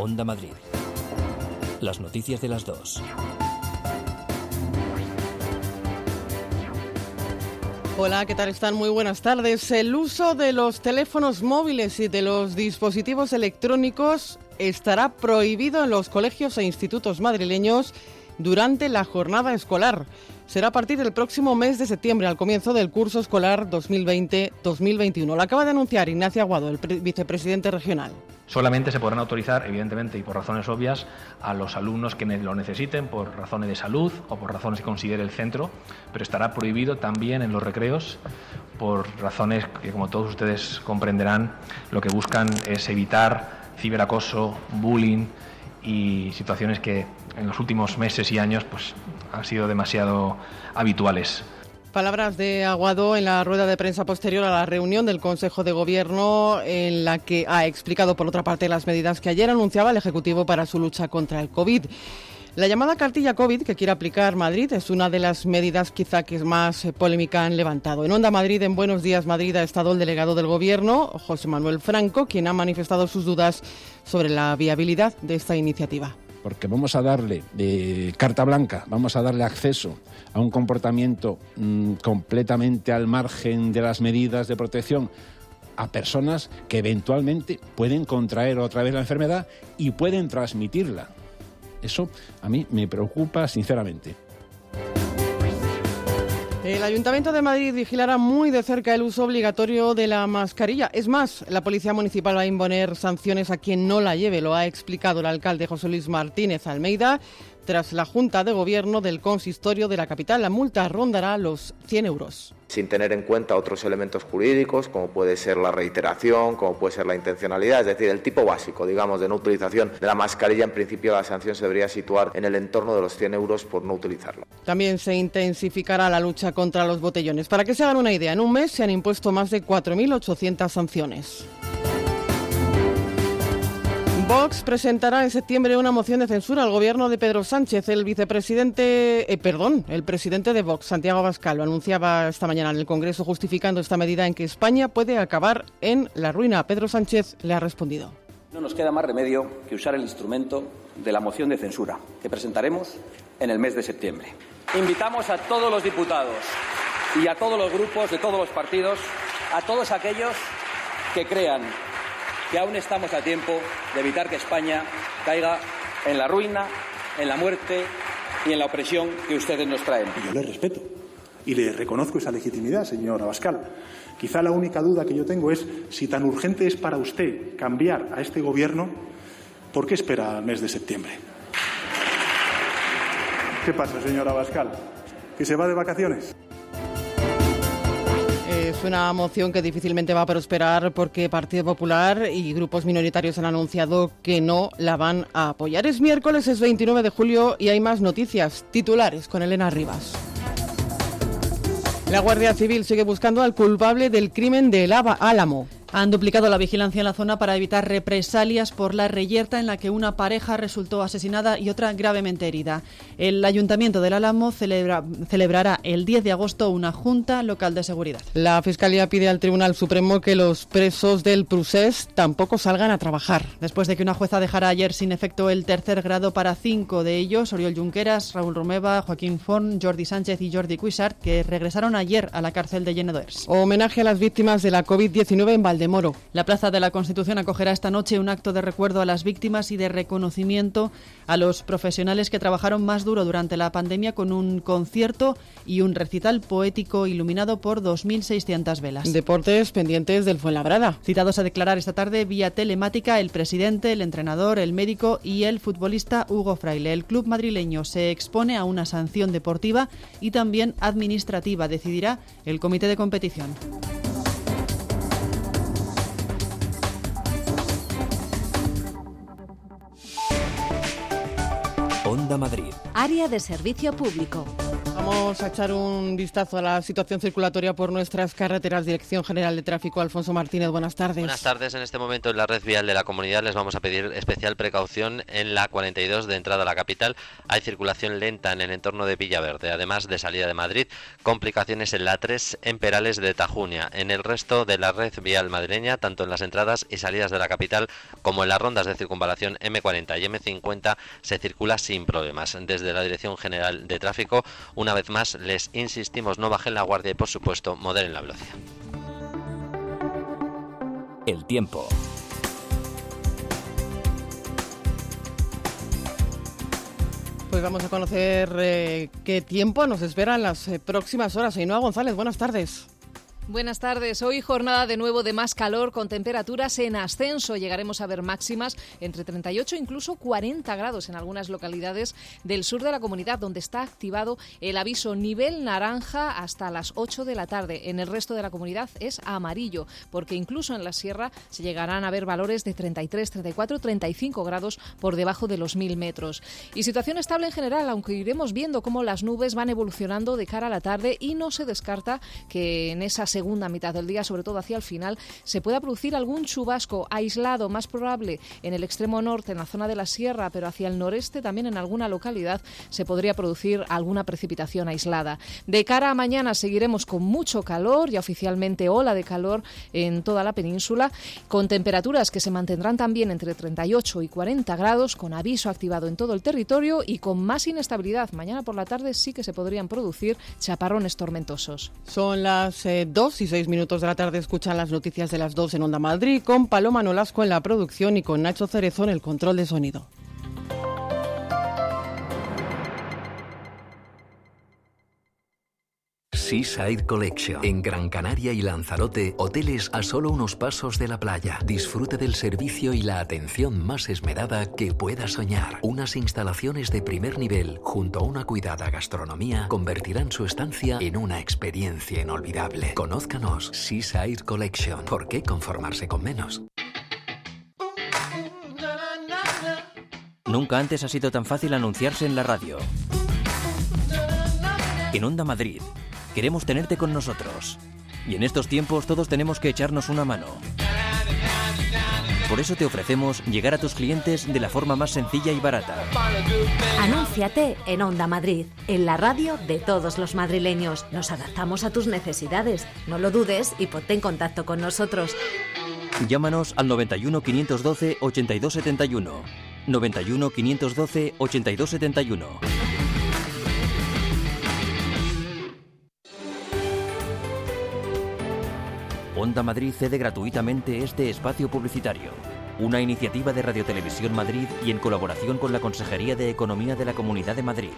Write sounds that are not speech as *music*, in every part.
Onda Madrid. Las noticias de las dos. Hola, ¿qué tal están? Muy buenas tardes. El uso de los teléfonos móviles y de los dispositivos electrónicos estará prohibido en los colegios e institutos madrileños durante la jornada escolar. Será a partir del próximo mes de septiembre, al comienzo del curso escolar 2020-2021. Lo acaba de anunciar Ignacio Aguado, el vicepresidente regional. Solamente se podrán autorizar, evidentemente y por razones obvias, a los alumnos que lo necesiten por razones de salud o por razones que considere el centro, pero estará prohibido también en los recreos por razones que, como todos ustedes comprenderán, lo que buscan es evitar ciberacoso, bullying y situaciones que en los últimos meses y años pues, han sido demasiado habituales. Palabras de Aguado en la rueda de prensa posterior a la reunión del Consejo de Gobierno en la que ha explicado, por otra parte, las medidas que ayer anunciaba el Ejecutivo para su lucha contra el COVID. La llamada cartilla COVID que quiere aplicar Madrid es una de las medidas quizá que más polémica han levantado. En Onda Madrid, en Buenos Días Madrid, ha estado el delegado del Gobierno, José Manuel Franco, quien ha manifestado sus dudas sobre la viabilidad de esta iniciativa porque vamos a darle carta blanca, vamos a darle acceso a un comportamiento mm, completamente al margen de las medidas de protección a personas que eventualmente pueden contraer otra vez la enfermedad y pueden transmitirla. Eso a mí me preocupa sinceramente. El Ayuntamiento de Madrid vigilará muy de cerca el uso obligatorio de la mascarilla. Es más, la Policía Municipal va a imponer sanciones a quien no la lleve, lo ha explicado el alcalde José Luis Martínez Almeida tras la Junta de Gobierno del Consistorio de la capital. La multa rondará los 100 euros. Sin tener en cuenta otros elementos jurídicos, como puede ser la reiteración, como puede ser la intencionalidad, es decir, el tipo básico, digamos, de no utilización de la mascarilla, en principio la sanción se debería situar en el entorno de los 100 euros por no utilizarla. También se intensificará la lucha contra los botellones. Para que se hagan una idea, en un mes se han impuesto más de 4.800 sanciones. Vox presentará en septiembre una moción de censura al gobierno de Pedro Sánchez. El vicepresidente, eh, perdón, el presidente de Vox, Santiago Abascal, lo anunciaba esta mañana en el Congreso justificando esta medida en que España puede acabar en la ruina. Pedro Sánchez le ha respondido. No nos queda más remedio que usar el instrumento de la moción de censura que presentaremos en el mes de septiembre. Invitamos a todos los diputados y a todos los grupos de todos los partidos, a todos aquellos que crean que aún estamos a tiempo de evitar que España caiga en la ruina, en la muerte y en la opresión que ustedes nos traen. yo le respeto y le reconozco esa legitimidad, señor Abascal. Quizá la única duda que yo tengo es si tan urgente es para usted cambiar a este Gobierno, ¿por qué espera el mes de septiembre? ¿Qué pasa, señor Abascal? ¿Que se va de vacaciones? Es una moción que difícilmente va a prosperar porque Partido Popular y grupos minoritarios han anunciado que no la van a apoyar. Es miércoles, es 29 de julio y hay más noticias titulares con Elena Rivas. La Guardia Civil sigue buscando al culpable del crimen de El Álamo. Han duplicado la vigilancia en la zona para evitar represalias por la reyerta en la que una pareja resultó asesinada y otra gravemente herida. El Ayuntamiento del Álamo celebrará el 10 de agosto una junta local de seguridad. La Fiscalía pide al Tribunal Supremo que los presos del Prusés tampoco salgan a trabajar. Después de que una jueza dejara ayer sin efecto el tercer grado para cinco de ellos, Oriol Junqueras, Raúl Romeva, Joaquín Forn, Jordi Sánchez y Jordi Cuixart, que regresaron ayer a la cárcel de Llenedores. Homenaje a las víctimas de la COVID-19 en Val de Moro. La Plaza de la Constitución acogerá esta noche un acto de recuerdo a las víctimas y de reconocimiento a los profesionales que trabajaron más duro durante la pandemia con un concierto y un recital poético iluminado por 2.600 velas. Deportes pendientes del Fuenlabrada. Citados a declarar esta tarde vía telemática el presidente, el entrenador, el médico y el futbolista Hugo Fraile. El club madrileño se expone a una sanción deportiva y también administrativa, decidirá el comité de competición. Onda Madrid. Área de servicio público. Vamos a echar un vistazo a la situación circulatoria por nuestras carreteras. Dirección General de Tráfico, Alfonso Martínez, buenas tardes. Buenas tardes. En este momento en la red vial de la comunidad les vamos a pedir especial precaución en la 42 de entrada a la capital. Hay circulación lenta en el entorno de Villaverde, además de salida de Madrid. Complicaciones en la 3 en Perales de Tajuña. En el resto de la red vial madrileña, tanto en las entradas y salidas de la capital como en las rondas de circunvalación M40 y M50, se circula sin problemas. Desde la Dirección General de Tráfico, una vez más les insistimos no bajen la guardia y por supuesto moderen la velocidad. El tiempo. Pues vamos a conocer eh, qué tiempo nos espera en las eh, próximas horas. Ainhoa González, buenas tardes. Buenas tardes. Hoy jornada de nuevo de más calor con temperaturas en ascenso. Llegaremos a ver máximas entre 38 e incluso 40 grados en algunas localidades del sur de la comunidad donde está activado el aviso nivel naranja hasta las 8 de la tarde. En el resto de la comunidad es amarillo porque incluso en la sierra se llegarán a ver valores de 33, 34, 35 grados por debajo de los 1000 metros. Y situación estable en general, aunque iremos viendo cómo las nubes van evolucionando de cara a la tarde y no se descarta que en esa segunda mitad del día, sobre todo hacia el final, se pueda producir algún chubasco aislado, más probable en el extremo norte, en la zona de la sierra, pero hacia el noreste también en alguna localidad se podría producir alguna precipitación aislada. De cara a mañana seguiremos con mucho calor, y oficialmente ola de calor en toda la península, con temperaturas que se mantendrán también entre 38 y 40 grados, con aviso activado en todo el territorio y con más inestabilidad. Mañana por la tarde sí que se podrían producir chaparrones tormentosos. Son las eh, dos y seis minutos de la tarde escuchan las noticias de las dos en Onda Madrid con Paloma Nolasco en la producción y con Nacho Cerezo en el control de sonido. Seaside Collection. En Gran Canaria y Lanzarote, hoteles a solo unos pasos de la playa. Disfrute del servicio y la atención más esmerada que pueda soñar. Unas instalaciones de primer nivel, junto a una cuidada gastronomía, convertirán su estancia en una experiencia inolvidable. Conózcanos Seaside Collection. ¿Por qué conformarse con menos? Nunca antes ha sido tan fácil anunciarse en la radio. En Onda Madrid, queremos tenerte con nosotros. Y en estos tiempos todos tenemos que echarnos una mano. Por eso te ofrecemos llegar a tus clientes de la forma más sencilla y barata. Anúnciate en Onda Madrid, en la radio de todos los madrileños. Nos adaptamos a tus necesidades. No lo dudes y ponte en contacto con nosotros. Llámanos al 91 512 8271. 91 512 8271. Onda Madrid cede gratuitamente este espacio publicitario. Una iniciativa de Radio Televisión Madrid y en colaboración con la Consejería de Economía de la Comunidad de Madrid.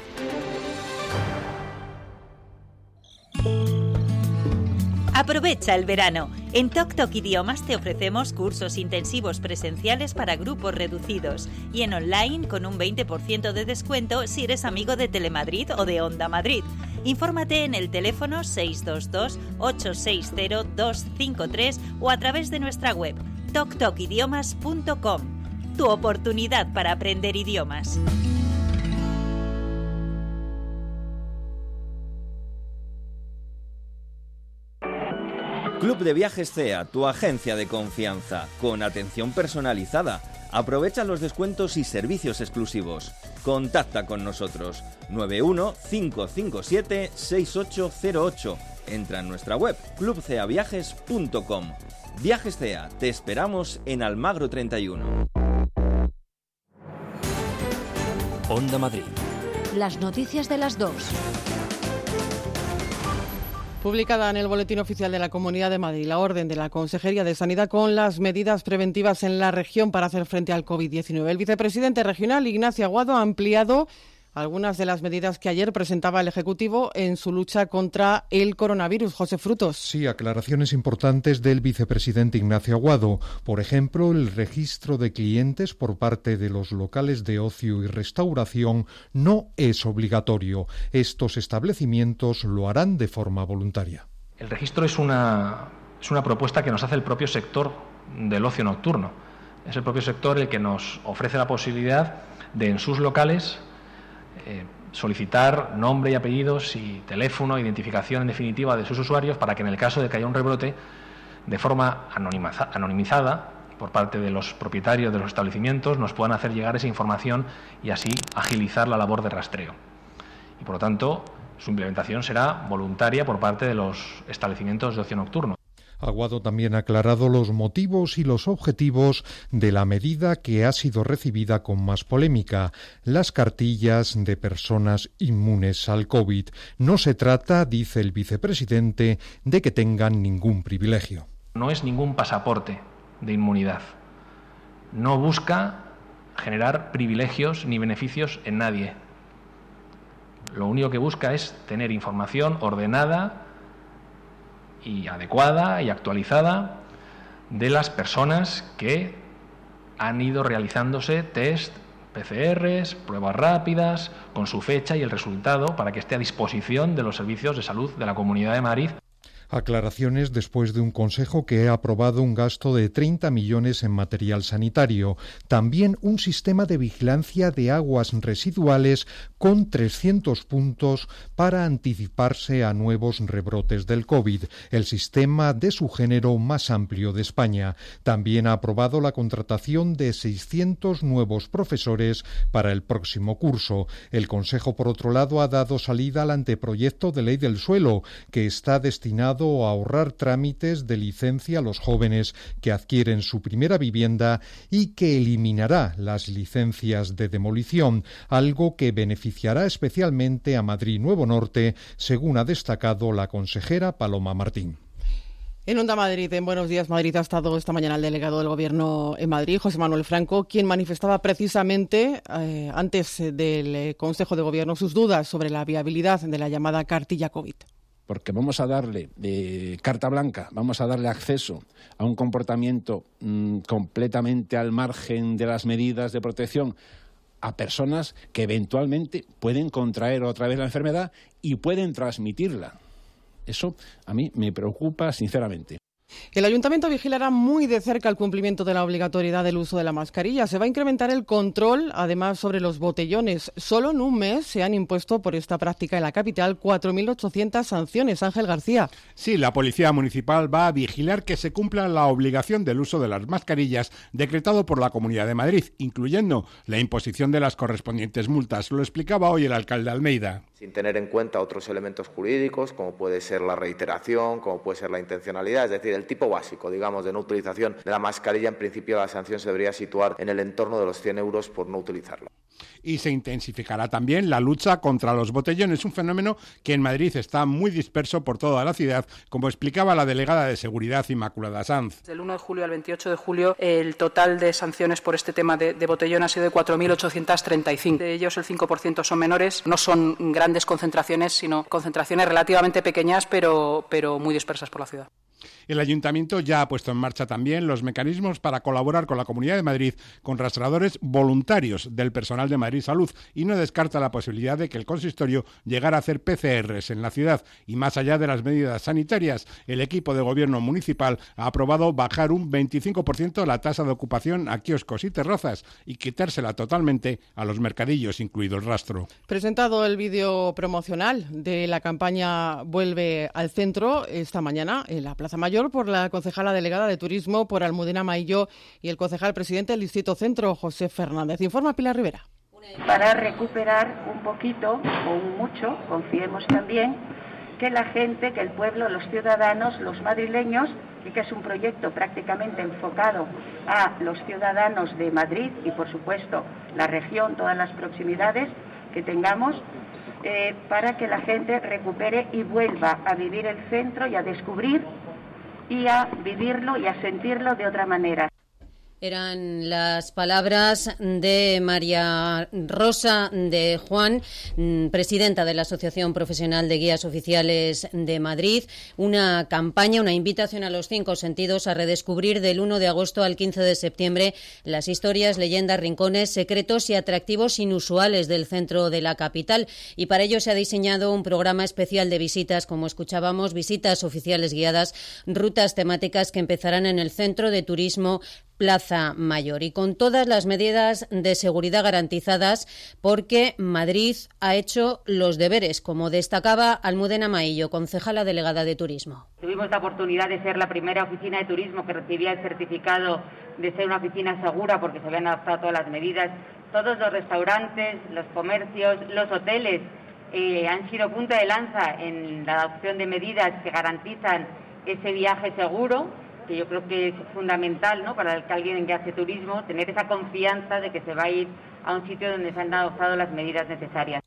Aprovecha el verano. En Tok Tok Idiomas te ofrecemos cursos intensivos presenciales para grupos reducidos y en online con un 20% de descuento si eres amigo de Telemadrid o de Onda Madrid. Infórmate en el teléfono 622-860-253 o a través de nuestra web toktokidiomas.com. Tu oportunidad para aprender idiomas. Club de Viajes CEA, tu agencia de confianza, con atención personalizada. Aprovecha los descuentos y servicios exclusivos. Contacta con nosotros 91 557 6808. Entra en nuestra web clubceaviajes.com. Viajes CEA, te esperamos en Almagro 31. Onda Madrid. Las noticias de las dos. Publicada en el Boletín Oficial de la Comunidad de Madrid la orden de la Consejería de Sanidad con las medidas preventivas en la región para hacer frente al COVID-19. El vicepresidente regional, Ignacio Aguado, ha ampliado algunas de las medidas que ayer presentaba el Ejecutivo en su lucha contra el coronavirus. José Frutos. Sí, aclaraciones importantes del vicepresidente Ignacio Aguado. Por ejemplo, el registro de clientes por parte de los locales de ocio y restauración no es obligatorio. Estos establecimientos lo harán de forma voluntaria. El registro es una, es una propuesta que nos hace el propio sector del ocio nocturno. Es el propio sector el que nos ofrece la posibilidad de en sus locales eh, solicitar nombre y apellidos y teléfono, identificación en definitiva de sus usuarios para que en el caso de que haya un rebrote, de forma anonimizada por parte de los propietarios de los establecimientos, nos puedan hacer llegar esa información y así agilizar la labor de rastreo. Y por lo tanto, su implementación será voluntaria por parte de los establecimientos de ocio nocturno. Aguado también ha aclarado los motivos y los objetivos de la medida que ha sido recibida con más polémica, las cartillas de personas inmunes al COVID. No se trata, dice el vicepresidente, de que tengan ningún privilegio. No es ningún pasaporte de inmunidad. No busca generar privilegios ni beneficios en nadie. Lo único que busca es tener información ordenada, y adecuada y actualizada de las personas que han ido realizándose test, PCRs, pruebas rápidas, con su fecha y el resultado para que esté a disposición de los servicios de salud de la Comunidad de Madrid Aclaraciones después de un consejo que ha aprobado un gasto de 30 millones en material sanitario. También un sistema de vigilancia de aguas residuales con 300 puntos para anticiparse a nuevos rebrotes del COVID, el sistema de su género más amplio de España. También ha aprobado la contratación de 600 nuevos profesores para el próximo curso. El Consejo, por otro lado, ha dado salida al anteproyecto de ley del suelo, que está destinado a ahorrar trámites de licencia a los jóvenes que adquieren su primera vivienda y que eliminará las licencias de demolición, algo que beneficiará especialmente a Madrid Nuevo Norte, según ha destacado la consejera Paloma Martín. En Onda Madrid, en Buenos Días Madrid, ha estado esta mañana el delegado del Gobierno en Madrid, José Manuel Franco, quien manifestaba precisamente eh, antes del eh, Consejo de Gobierno sus dudas sobre la viabilidad de la llamada cartilla COVID porque vamos a darle de carta blanca, vamos a darle acceso a un comportamiento mm, completamente al margen de las medidas de protección a personas que eventualmente pueden contraer otra vez la enfermedad y pueden transmitirla. Eso a mí me preocupa sinceramente. El ayuntamiento vigilará muy de cerca el cumplimiento de la obligatoriedad del uso de la mascarilla. Se va a incrementar el control, además, sobre los botellones. Solo en un mes se han impuesto por esta práctica en la capital 4.800 sanciones. Ángel García. Sí, la Policía Municipal va a vigilar que se cumpla la obligación del uso de las mascarillas decretado por la Comunidad de Madrid, incluyendo la imposición de las correspondientes multas. Lo explicaba hoy el alcalde Almeida sin tener en cuenta otros elementos jurídicos, como puede ser la reiteración, como puede ser la intencionalidad, es decir, el tipo básico, digamos, de no utilización de la mascarilla, en principio la sanción se debería situar en el entorno de los 100 euros por no utilizarlo y se intensificará también la lucha contra los botellones, un fenómeno que en Madrid está muy disperso por toda la ciudad, como explicaba la delegada de Seguridad Inmaculada Sanz. Del 1 de julio al 28 de julio, el total de sanciones por este tema de, botellón ha sido de 4.835. De ellos, el 5% son menores. No son grandes concentraciones, sino concentraciones relativamente pequeñas, pero, pero muy dispersas por la ciudad. El ayuntamiento ya ha puesto en marcha también los mecanismos para colaborar con la Comunidad de Madrid con rastradores voluntarios del personal de Madrid Salud y no descarta la posibilidad de que el consistorio llegara a hacer PCRs en la ciudad. Y más allá de las medidas sanitarias, el equipo de gobierno municipal ha aprobado bajar un 25% la tasa de ocupación a kioscos y terrazas y quitársela totalmente a los mercadillos, incluido el rastro. Presentado el vídeo promocional de la campaña Vuelve al Centro esta mañana en la Plaza Mayor por la concejala delegada de Turismo por Almudena Maillo y el concejal presidente del Distrito Centro, José Fernández. Informa Pilar Rivera. Para recuperar un poquito o un mucho, confiemos también, que la gente, que el pueblo, los ciudadanos, los madrileños, y que es un proyecto prácticamente enfocado a los ciudadanos de Madrid y, por supuesto, la región, todas las proximidades que tengamos, eh, para que la gente recupere y vuelva a vivir el centro y a descubrir y a vivirlo y a sentirlo de otra manera. Eran las palabras de María Rosa de Juan, mm, presidenta de la Asociación Profesional de Guías Oficiales de Madrid. Una campaña, una invitación a los cinco sentidos a redescubrir del 1 de agosto al 15 de septiembre las historias, leyendas, rincones, secretos y atractivos inusuales del centro de la capital. Y para ello se ha diseñado un programa especial de visitas, como escuchábamos, visitas oficiales guiadas, rutas temáticas que empezarán en el Centro de Turismo Plaza Mayor y con todas las medidas de seguridad garantizadas porque Madrid ha hecho los deberes, como destacaba Almudena Maillo, concejala delegada de Turismo. Tuvimos la oportunidad de ser la primera oficina de turismo que recibía el certificado de ser una oficina segura porque se habían adaptado todas las medidas. Todos los restaurantes, los comercios, los hoteles eh, han sido punta de lanza en la adopción de medidas que garantizan ese viaje seguro, que yo creo que es fundamental ¿no? para que alguien que hace turismo, tener esa confianza de que se va a ir a un sitio donde se han adoptado las medidas necesarias.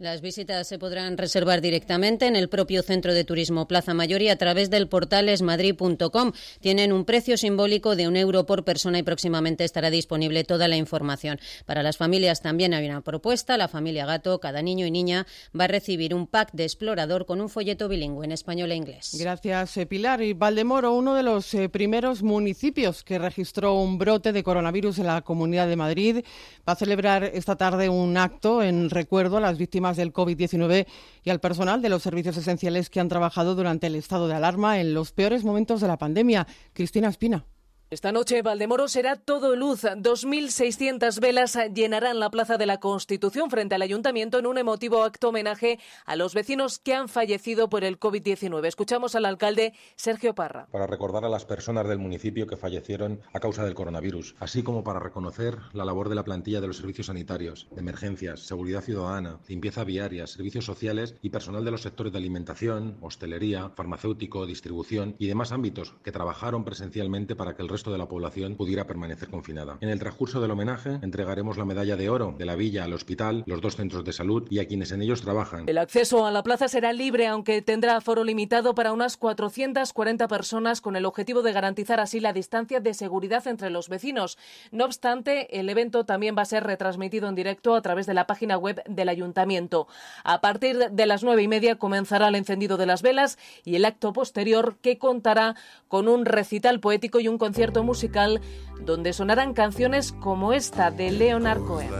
Las visitas se podrán reservar directamente en el propio Centro de Turismo Plaza Mayor y a través del portal esmadrid.com. Tienen un precio simbólico de un euro por persona y próximamente estará disponible toda la información. Para las familias también hay una propuesta. La familia Gato, cada niño y niña va a recibir un pack de explorador con un folleto bilingüe en español e inglés. Gracias, eh, Pilar. Y Valdemoro, uno de los eh, primeros municipios que registró un brote de coronavirus en la Comunidad de Madrid, va a celebrar esta tarde un acto en recuerdo a las víctimas del COVID-19 y al personal de los servicios esenciales que han trabajado durante el estado de alarma en los peores momentos de la pandemia. Cristina Espina. Esta noche Valdemoro será todo luz. 2.600 velas llenarán la Plaza de la Constitución frente al Ayuntamiento en un emotivo acto homenaje a los vecinos que han fallecido por el COVID-19. Escuchamos al alcalde Sergio Parra. Para recordar a las personas del municipio que fallecieron a causa del coronavirus, así como para reconocer la labor de la plantilla de los servicios sanitarios, de emergencias, seguridad ciudadana, limpieza viaria, servicios sociales y personal de los sectores de alimentación, hostelería, farmacéutico, distribución y demás ámbitos que trabajaron presencialmente para que el resto de la población pudiera permanecer confinada. En el transcurso del homenaje entregaremos la medalla de oro de la villa al hospital, los dos centros de salud y a quienes en ellos trabajan. El acceso a la plaza será libre, aunque tendrá aforo limitado para unas 440 personas con el objetivo de garantizar así la distancia de seguridad entre los vecinos. No obstante, el evento también va a ser retransmitido en directo a través de la página web del ayuntamiento. A partir de las nueve y media comenzará el encendido de las velas y el acto posterior que contará con un recital poético y un concierto musical donde sonarán canciones como esta de Leonard Cohen.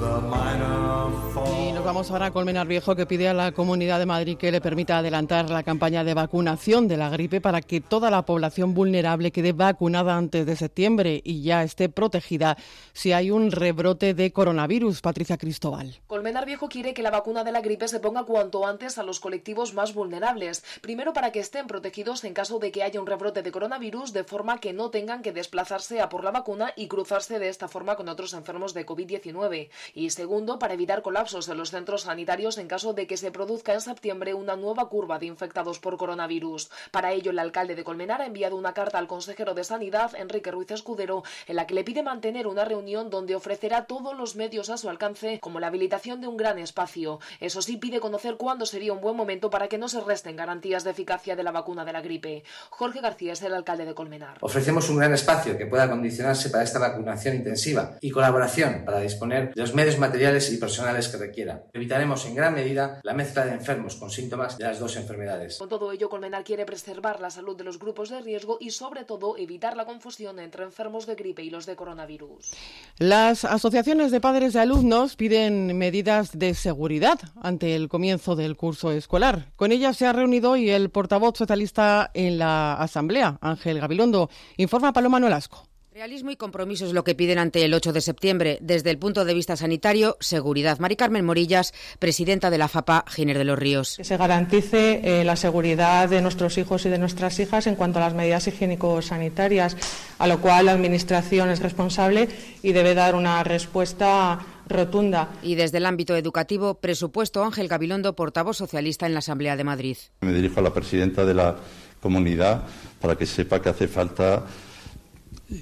Y nos vamos ahora a Colmenar Viejo que pide a la Comunidad de Madrid que le permita adelantar la campaña de vacunación de la gripe para que toda la población vulnerable quede vacunada antes de septiembre y ya esté protegida si hay un rebrote de coronavirus. Patricia Cristóbal. Colmenar Viejo quiere que la vacuna de la gripe se ponga cuanto antes a los colectivos más vulnerables. Primero para que estén protegidos en caso de que haya un rebrote de coronavirus de forma que no tengan que desplazarse a por la vacuna y cruzarse de esta forma con otros enfermos de COVID-19 y segundo, para evitar colapsos de los centros sanitarios en caso de que se produzca en septiembre una nueva curva de infectados por coronavirus. Para ello, el alcalde de Colmenar ha enviado una carta al consejero de Sanidad, Enrique Ruiz Escudero, en la que le pide mantener una reunión donde ofrecerá todos los medios a su alcance, como la habilitación de un gran espacio. Eso sí, pide conocer cuándo sería un buen momento para que no se resten garantías de eficacia de la vacuna de la gripe. Jorge García es el alcalde de Colmenar. Ofrecemos un gran espacio que pueda condicionarse para esta vacunación intensiva y colaboración para disponer de los medios materiales y personales que requiera. Evitaremos en gran medida la mezcla de enfermos con síntomas de las dos enfermedades. Con todo ello, Colmenar quiere preservar la salud de los grupos de riesgo y, sobre todo, evitar la confusión entre enfermos de gripe y los de coronavirus. Las asociaciones de padres de alumnos piden medidas de seguridad ante el comienzo del curso escolar. Con ellas se ha reunido hoy el portavoz socialista en la Asamblea, Ángel Gabilondo. Informa Paloma Nolasco. Realismo y compromiso es lo que piden ante el 8 de septiembre. Desde el punto de vista sanitario, seguridad. Mari Carmen Morillas, presidenta de la FAPA, Giner de los Ríos. Que se garantice eh, la seguridad de nuestros hijos y de nuestras hijas en cuanto a las medidas higiénico-sanitarias, a lo cual la Administración es responsable y debe dar una respuesta rotunda. Y desde el ámbito educativo, presupuesto Ángel Gabilondo, portavoz socialista en la Asamblea de Madrid. Me dirijo a la presidenta de la comunidad para que sepa que hace falta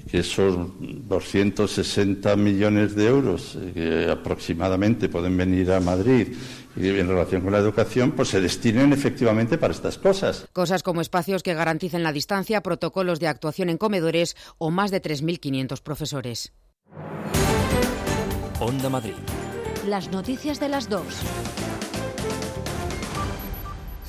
que esos 260 millones de euros eh, que aproximadamente pueden venir a Madrid y en relación con la educación, pues se destinen efectivamente para estas cosas. Cosas como espacios que garanticen la distancia, protocolos de actuación en comedores o más de 3.500 profesores. Onda Madrid. Las noticias de las dos.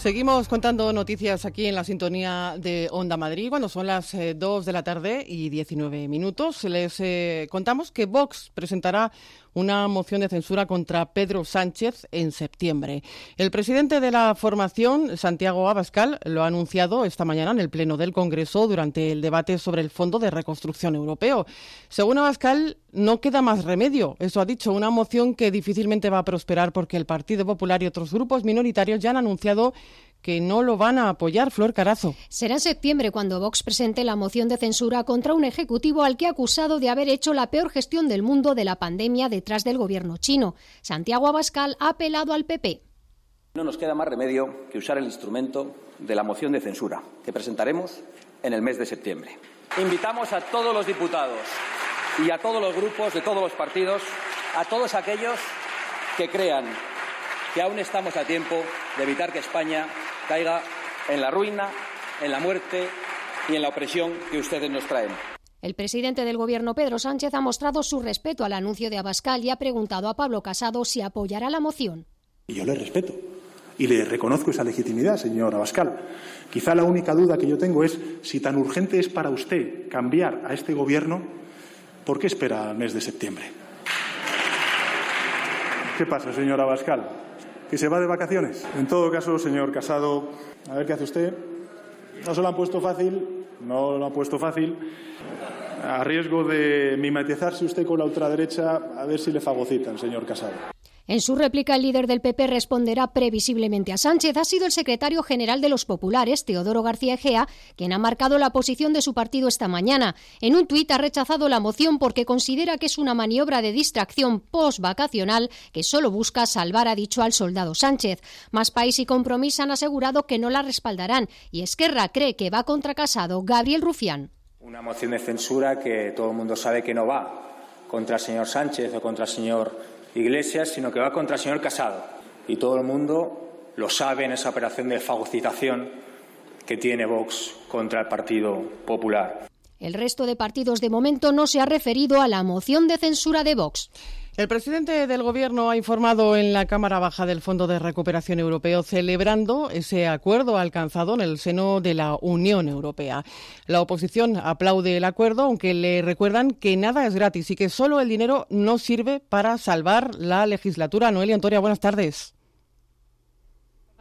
Seguimos contando noticias aquí en la sintonía de Onda Madrid cuando son las 2 de la tarde y 19 minutos. Les eh, contamos que Vox presentará una moción de censura contra Pedro Sánchez en septiembre. El presidente de la formación, Santiago Abascal, lo ha anunciado esta mañana en el Pleno del Congreso durante el debate sobre el Fondo de Reconstrucción Europeo. Según Abascal, no queda más remedio. Eso ha dicho una moción que difícilmente va a prosperar porque el Partido Popular y otros grupos minoritarios ya han anunciado que no lo van a apoyar, Flor Carazo. Será en septiembre cuando Vox presente la moción de censura contra un ejecutivo al que ha acusado de haber hecho la peor gestión del mundo de la pandemia detrás del gobierno chino. Santiago Abascal ha apelado al PP. No nos queda más remedio que usar el instrumento de la moción de censura que presentaremos en el mes de septiembre. Invitamos a todos los diputados y a todos los grupos de todos los partidos, a todos aquellos que crean que aún estamos a tiempo de evitar que España caiga en la ruina, en la muerte y en la opresión que ustedes nos traen. El presidente del Gobierno, Pedro Sánchez, ha mostrado su respeto al anuncio de Abascal y ha preguntado a Pablo Casado si apoyará la moción. Y yo le respeto y le reconozco esa legitimidad, señor Abascal. Quizá la única duda que yo tengo es si tan urgente es para usted cambiar a este Gobierno, ¿por qué espera el mes de septiembre? ¿Qué pasa, señor Abascal? Que se va de vacaciones. En todo caso, señor Casado, a ver qué hace usted. No se lo han puesto fácil, no lo han puesto fácil. A riesgo de mimetizarse usted con la ultraderecha, a ver si le fagocitan, señor Casado. En su réplica, el líder del PP responderá previsiblemente a Sánchez. Ha sido el secretario general de los populares, Teodoro García Egea, quien ha marcado la posición de su partido esta mañana. En un tuit ha rechazado la moción porque considera que es una maniobra de distracción post-vacacional que solo busca salvar, ha dicho al soldado Sánchez. Más País y Compromís han asegurado que no la respaldarán y Esquerra cree que va contra Casado Gabriel Rufián. Una moción de censura que todo el mundo sabe que no va contra el señor Sánchez o contra el señor Iglesias, sino que va contra el señor Casado. Y todo el mundo lo sabe en esa operación de fagocitación que tiene Vox contra el Partido Popular. El resto de partidos de momento no se ha referido a la moción de censura de Vox. El presidente del Gobierno ha informado en la Cámara Baja del Fondo de Recuperación Europeo celebrando ese acuerdo alcanzado en el seno de la Unión Europea. La oposición aplaude el acuerdo, aunque le recuerdan que nada es gratis y que solo el dinero no sirve para salvar la legislatura. Noelia Antoria, buenas tardes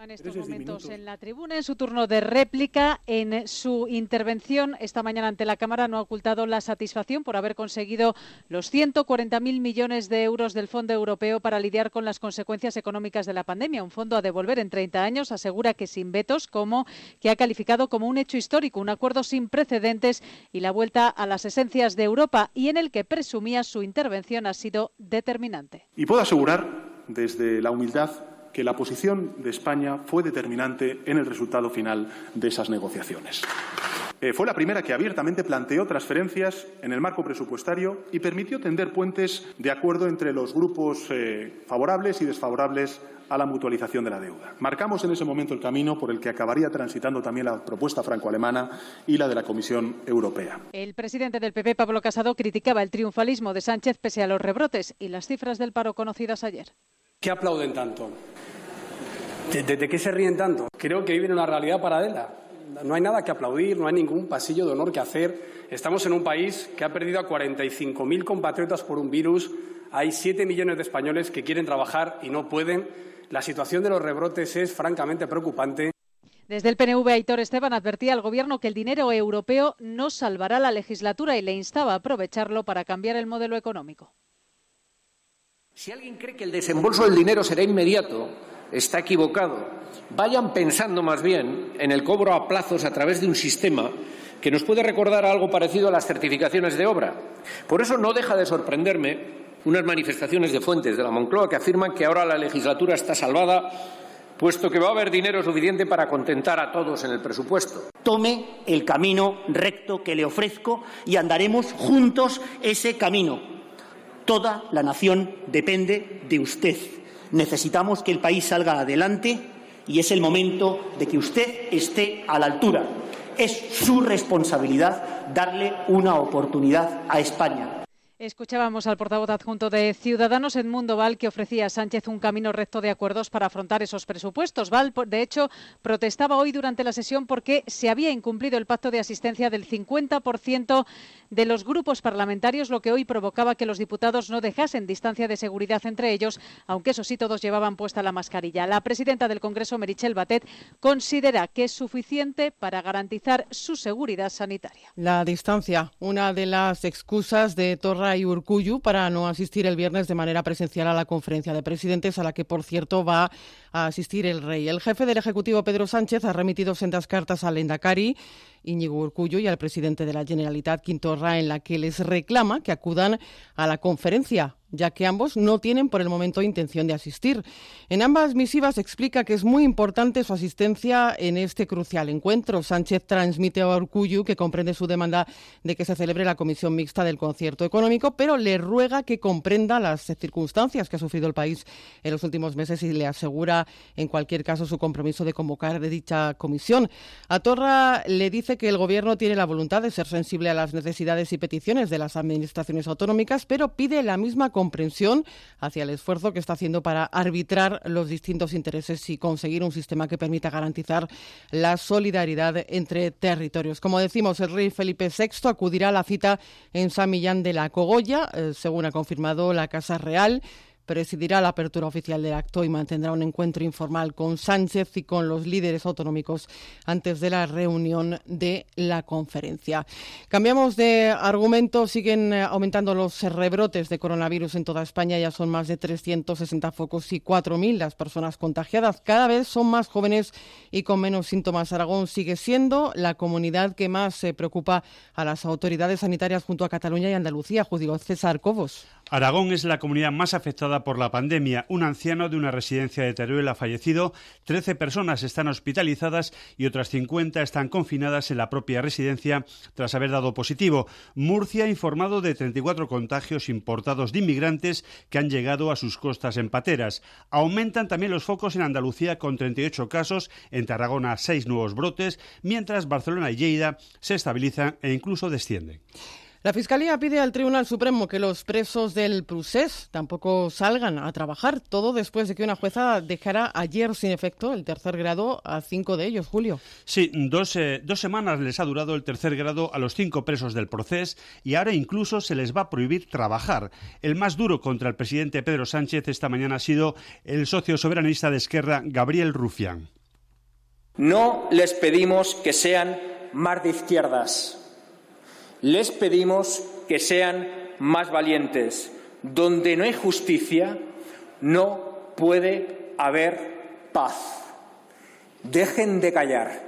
en estos momentos en la tribuna, en su turno de réplica, en su intervención esta mañana ante la Cámara, no ha ocultado la satisfacción por haber conseguido los 140.000 millones de euros del Fondo Europeo para lidiar con las consecuencias económicas de la pandemia. Un fondo a devolver en 30 años, asegura que sin vetos, como que ha calificado como un hecho histórico, un acuerdo sin precedentes y la vuelta a las esencias de Europa y en el que presumía su intervención ha sido determinante. Y puedo asegurar desde la humildad que la posición de España fue determinante en el resultado final de esas negociaciones. Eh, fue la primera que abiertamente planteó transferencias en el marco presupuestario y permitió tender puentes de acuerdo entre los grupos eh, favorables y desfavorables a la mutualización de la deuda. Marcamos en ese momento el camino por el que acabaría transitando también la propuesta franco-alemana y la de la Comisión Europea. El presidente del PP, Pablo Casado, criticaba el triunfalismo de Sánchez pese a los rebrotes y las cifras del paro conocidas ayer. ¿Qué aplauden tanto? ¿De, qué se ríen tanto? Creo que viven una realidad paralela. No hay nada que aplaudir, no hay ningún pasillo de honor que hacer. Estamos en un país que ha perdido a 45.000 compatriotas por un virus. Hay 7 millones de españoles que quieren trabajar y no pueden. La situación de los rebrotes es francamente preocupante. Desde el PNV, Aitor Esteban advertía al Gobierno que el dinero europeo no salvará la legislatura y le instaba a aprovecharlo para cambiar el modelo económico. Si alguien cree que el desembolso del dinero será inmediato, está equivocado. Vayan pensando más bien en el cobro a plazos a través de un sistema que nos puede recordar algo parecido a las certificaciones de obra. Por eso no deja de sorprenderme unas manifestaciones de fuentes de la Moncloa que afirman que ahora la legislatura está salvada puesto que va a haber dinero suficiente para contentar a todos en el presupuesto. Tome el camino recto que le ofrezco y andaremos juntos ese camino Toda la nación depende de usted. Necesitamos que el país salga adelante y es el momento de que usted esté a la altura. Es su responsabilidad darle una oportunidad a España. Escuchábamos al portavoz adjunto de Ciudadanos, Edmundo Val, que ofrecía a Sánchez un camino recto de acuerdos para afrontar esos presupuestos. Val, de hecho, protestaba hoy durante la sesión porque se había incumplido el pacto de asistencia del 50% de los grupos parlamentarios, lo que hoy provocaba que los diputados no dejasen distancia de seguridad entre ellos, aunque eso sí todos llevaban puesta la mascarilla. La presidenta del Congreso, Merichel Batet, considera que es suficiente para garantizar su seguridad sanitaria. La distancia, una de las excusas de Torra y Urcuyu para no asistir el viernes de manera presencial a la conferencia de presidentes, a la que, por cierto, va a asistir el rey. El jefe del Ejecutivo, Pedro Sánchez, ha remitido sendas cartas al Endacari, Íñigo Urcuyo, y al presidente de la Generalitat, Quintorra, en la que les reclama que acudan a la conferencia ya que ambos no tienen por el momento intención de asistir. En ambas misivas explica que es muy importante su asistencia en este crucial encuentro. Sánchez transmite a Orcuyu que comprende su demanda de que se celebre la comisión mixta del concierto económico, pero le ruega que comprenda las circunstancias que ha sufrido el país en los últimos meses y le asegura en cualquier caso su compromiso de convocar de dicha comisión. A Torra le dice que el gobierno tiene la voluntad de ser sensible a las necesidades y peticiones de las administraciones autonómicas, pero pide la misma comprensión hacia el esfuerzo que está haciendo para arbitrar los distintos intereses y conseguir un sistema que permita garantizar la solidaridad entre territorios. Como decimos, el rey Felipe VI acudirá a la cita en San Millán de la Cogolla, eh, según ha confirmado la Casa Real presidirá la apertura oficial del acto y mantendrá un encuentro informal con Sánchez y con los líderes autonómicos antes de la reunión de la conferencia. Cambiamos de argumento. Siguen eh, aumentando los rebrotes de coronavirus en toda España. Ya son más de 360 focos y 4.000 las personas contagiadas. Cada vez son más jóvenes y con menos síntomas. Aragón sigue siendo la comunidad que más se preocupa a las autoridades sanitarias junto a Cataluña y Andalucía. Judío César Cobos. Aragón es la comunidad más afectada por la pandemia. Un anciano de una residencia de Teruel ha fallecido, 13 personas están hospitalizadas y otras 50 están confinadas en la propia residencia tras haber dado positivo. Murcia ha informado de 34 contagios importados de inmigrantes que han llegado a sus costas en pateras. Aumentan también los focos en Andalucía con 38 casos, en Tarragona 6 nuevos brotes, mientras Barcelona y Lleida se estabilizan e incluso descienden. La Fiscalía pide al Tribunal Supremo que los presos del Prusés tampoco salgan a trabajar, todo después de que una jueza dejara ayer sin efecto el tercer grado a cinco de ellos, Julio. Sí, dos, eh, dos semanas les ha durado el tercer grado a los cinco presos del Procés y ahora incluso se les va a prohibir trabajar. El más duro contra el presidente Pedro Sánchez esta mañana ha sido el socio soberanista de Esquerra, Gabriel Rufián. No les pedimos que sean más de izquierdas les pedimos que sean más valientes. Donde no hay justicia, no puede haber paz. Dejen de callar,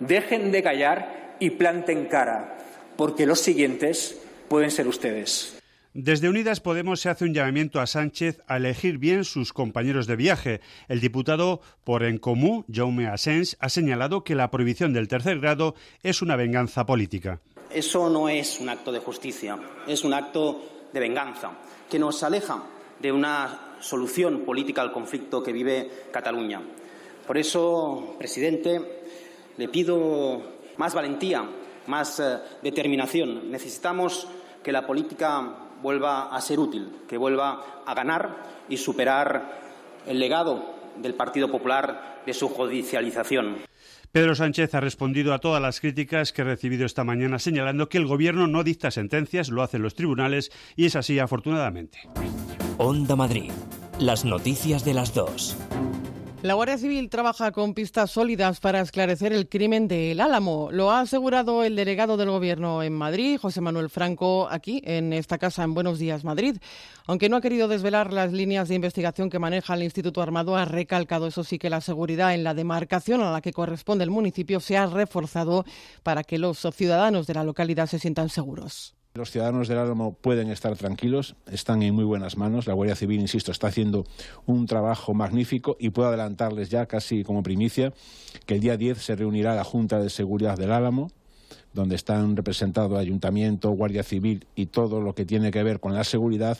dejen de callar y planten cara, porque los siguientes pueden ser ustedes. Desde Unidas Podemos se hace un llamamiento a Sánchez a elegir bien sus compañeros de viaje. El diputado por En Comú, Jaume Asens, ha señalado que la prohibición del tercer grado es una venganza política. Eso no es un acto de justicia, es un acto de venganza que nos aleja de una solución política al conflicto que vive Cataluña. Por eso, presidente, le pido más valentía, más eh, determinación. Necesitamos que la política vuelva a ser útil, que vuelva a ganar y superar el legado del Partido Popular de su judicialización. Pedro Sánchez ha respondido a todas las críticas que ha recibido esta mañana, señalando que el Gobierno no dicta sentencias, lo hacen los tribunales, y es así afortunadamente. Onda Madrid. Las noticias de las dos. La Guardia Civil trabaja con pistas sólidas para esclarecer el crimen del Álamo. Lo ha asegurado el delegado del Gobierno en Madrid, José Manuel Franco, aquí en esta casa en Buenos Días, Madrid. Aunque no ha querido desvelar las líneas de investigación que maneja el Instituto Armado, ha recalcado, eso sí, que la seguridad en la demarcación a la que corresponde el municipio se ha reforzado para que los ciudadanos de la localidad se sientan seguros. Los ciudadanos del Álamo pueden estar tranquilos, están en muy buenas manos. La Guardia Civil, insisto, está haciendo un trabajo magnífico y puedo adelantarles ya casi como primicia que el día 10 se reunirá la Junta de Seguridad del Álamo, donde están representados Ayuntamiento, Guardia Civil y todo lo que tiene que ver con la seguridad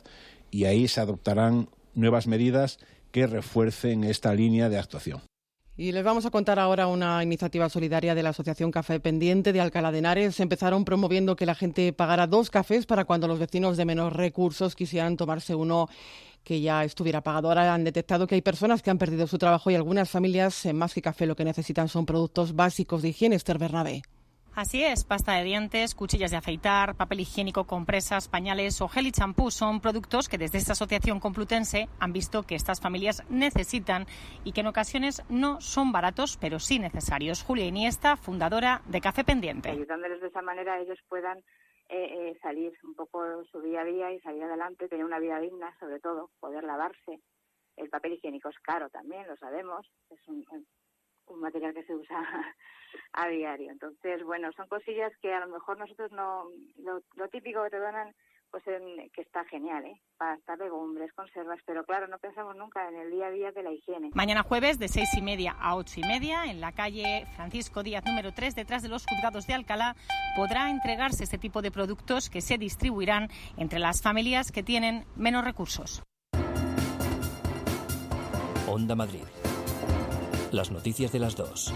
y ahí se adoptarán nuevas medidas que refuercen esta línea de actuación. Y les vamos a contar ahora una iniciativa solidaria de la Asociación Café Pendiente de Alcalá de Henares. Empezaron promoviendo que la gente pagara dos cafés para cuando los vecinos de menos recursos quisieran tomarse uno que ya estuviera pagado. Ahora han detectado que hay personas que han perdido su trabajo y algunas familias, eh, más que café, lo que necesitan son productos básicos de higiene. Esther Bernabé. Así es, pasta de dientes, cuchillas de afeitar, papel higiénico, compresas, pañales o gel y champú son productos que desde esta asociación complutense han visto que estas familias necesitan y que en ocasiones no son baratos, pero sí necesarios. Julia Iniesta, fundadora de Café Pendiente. Ayudándoles de esa manera ellos puedan eh, eh, salir un poco su día a día y salir adelante, tener una vida digna, sobre todo, poder lavarse. El papel higiénico es caro también, lo sabemos, es un, un material que se usa *laughs* a diario. Entonces, bueno, son cosillas que a lo mejor nosotros no, lo, típico que te donan, pues en, que está genial, ¿eh? Pasta, legumbres, conservas, pero claro, no pensamos nunca en el día a día de la higiene. Mañana jueves de seis y media a ocho y media, en la calle Francisco Díaz número 3, detrás de los juzgados de Alcalá, podrá entregarse este tipo de productos que se distribuirán entre las familias que tienen menos recursos. Onda Madrid. Las noticias de las dos.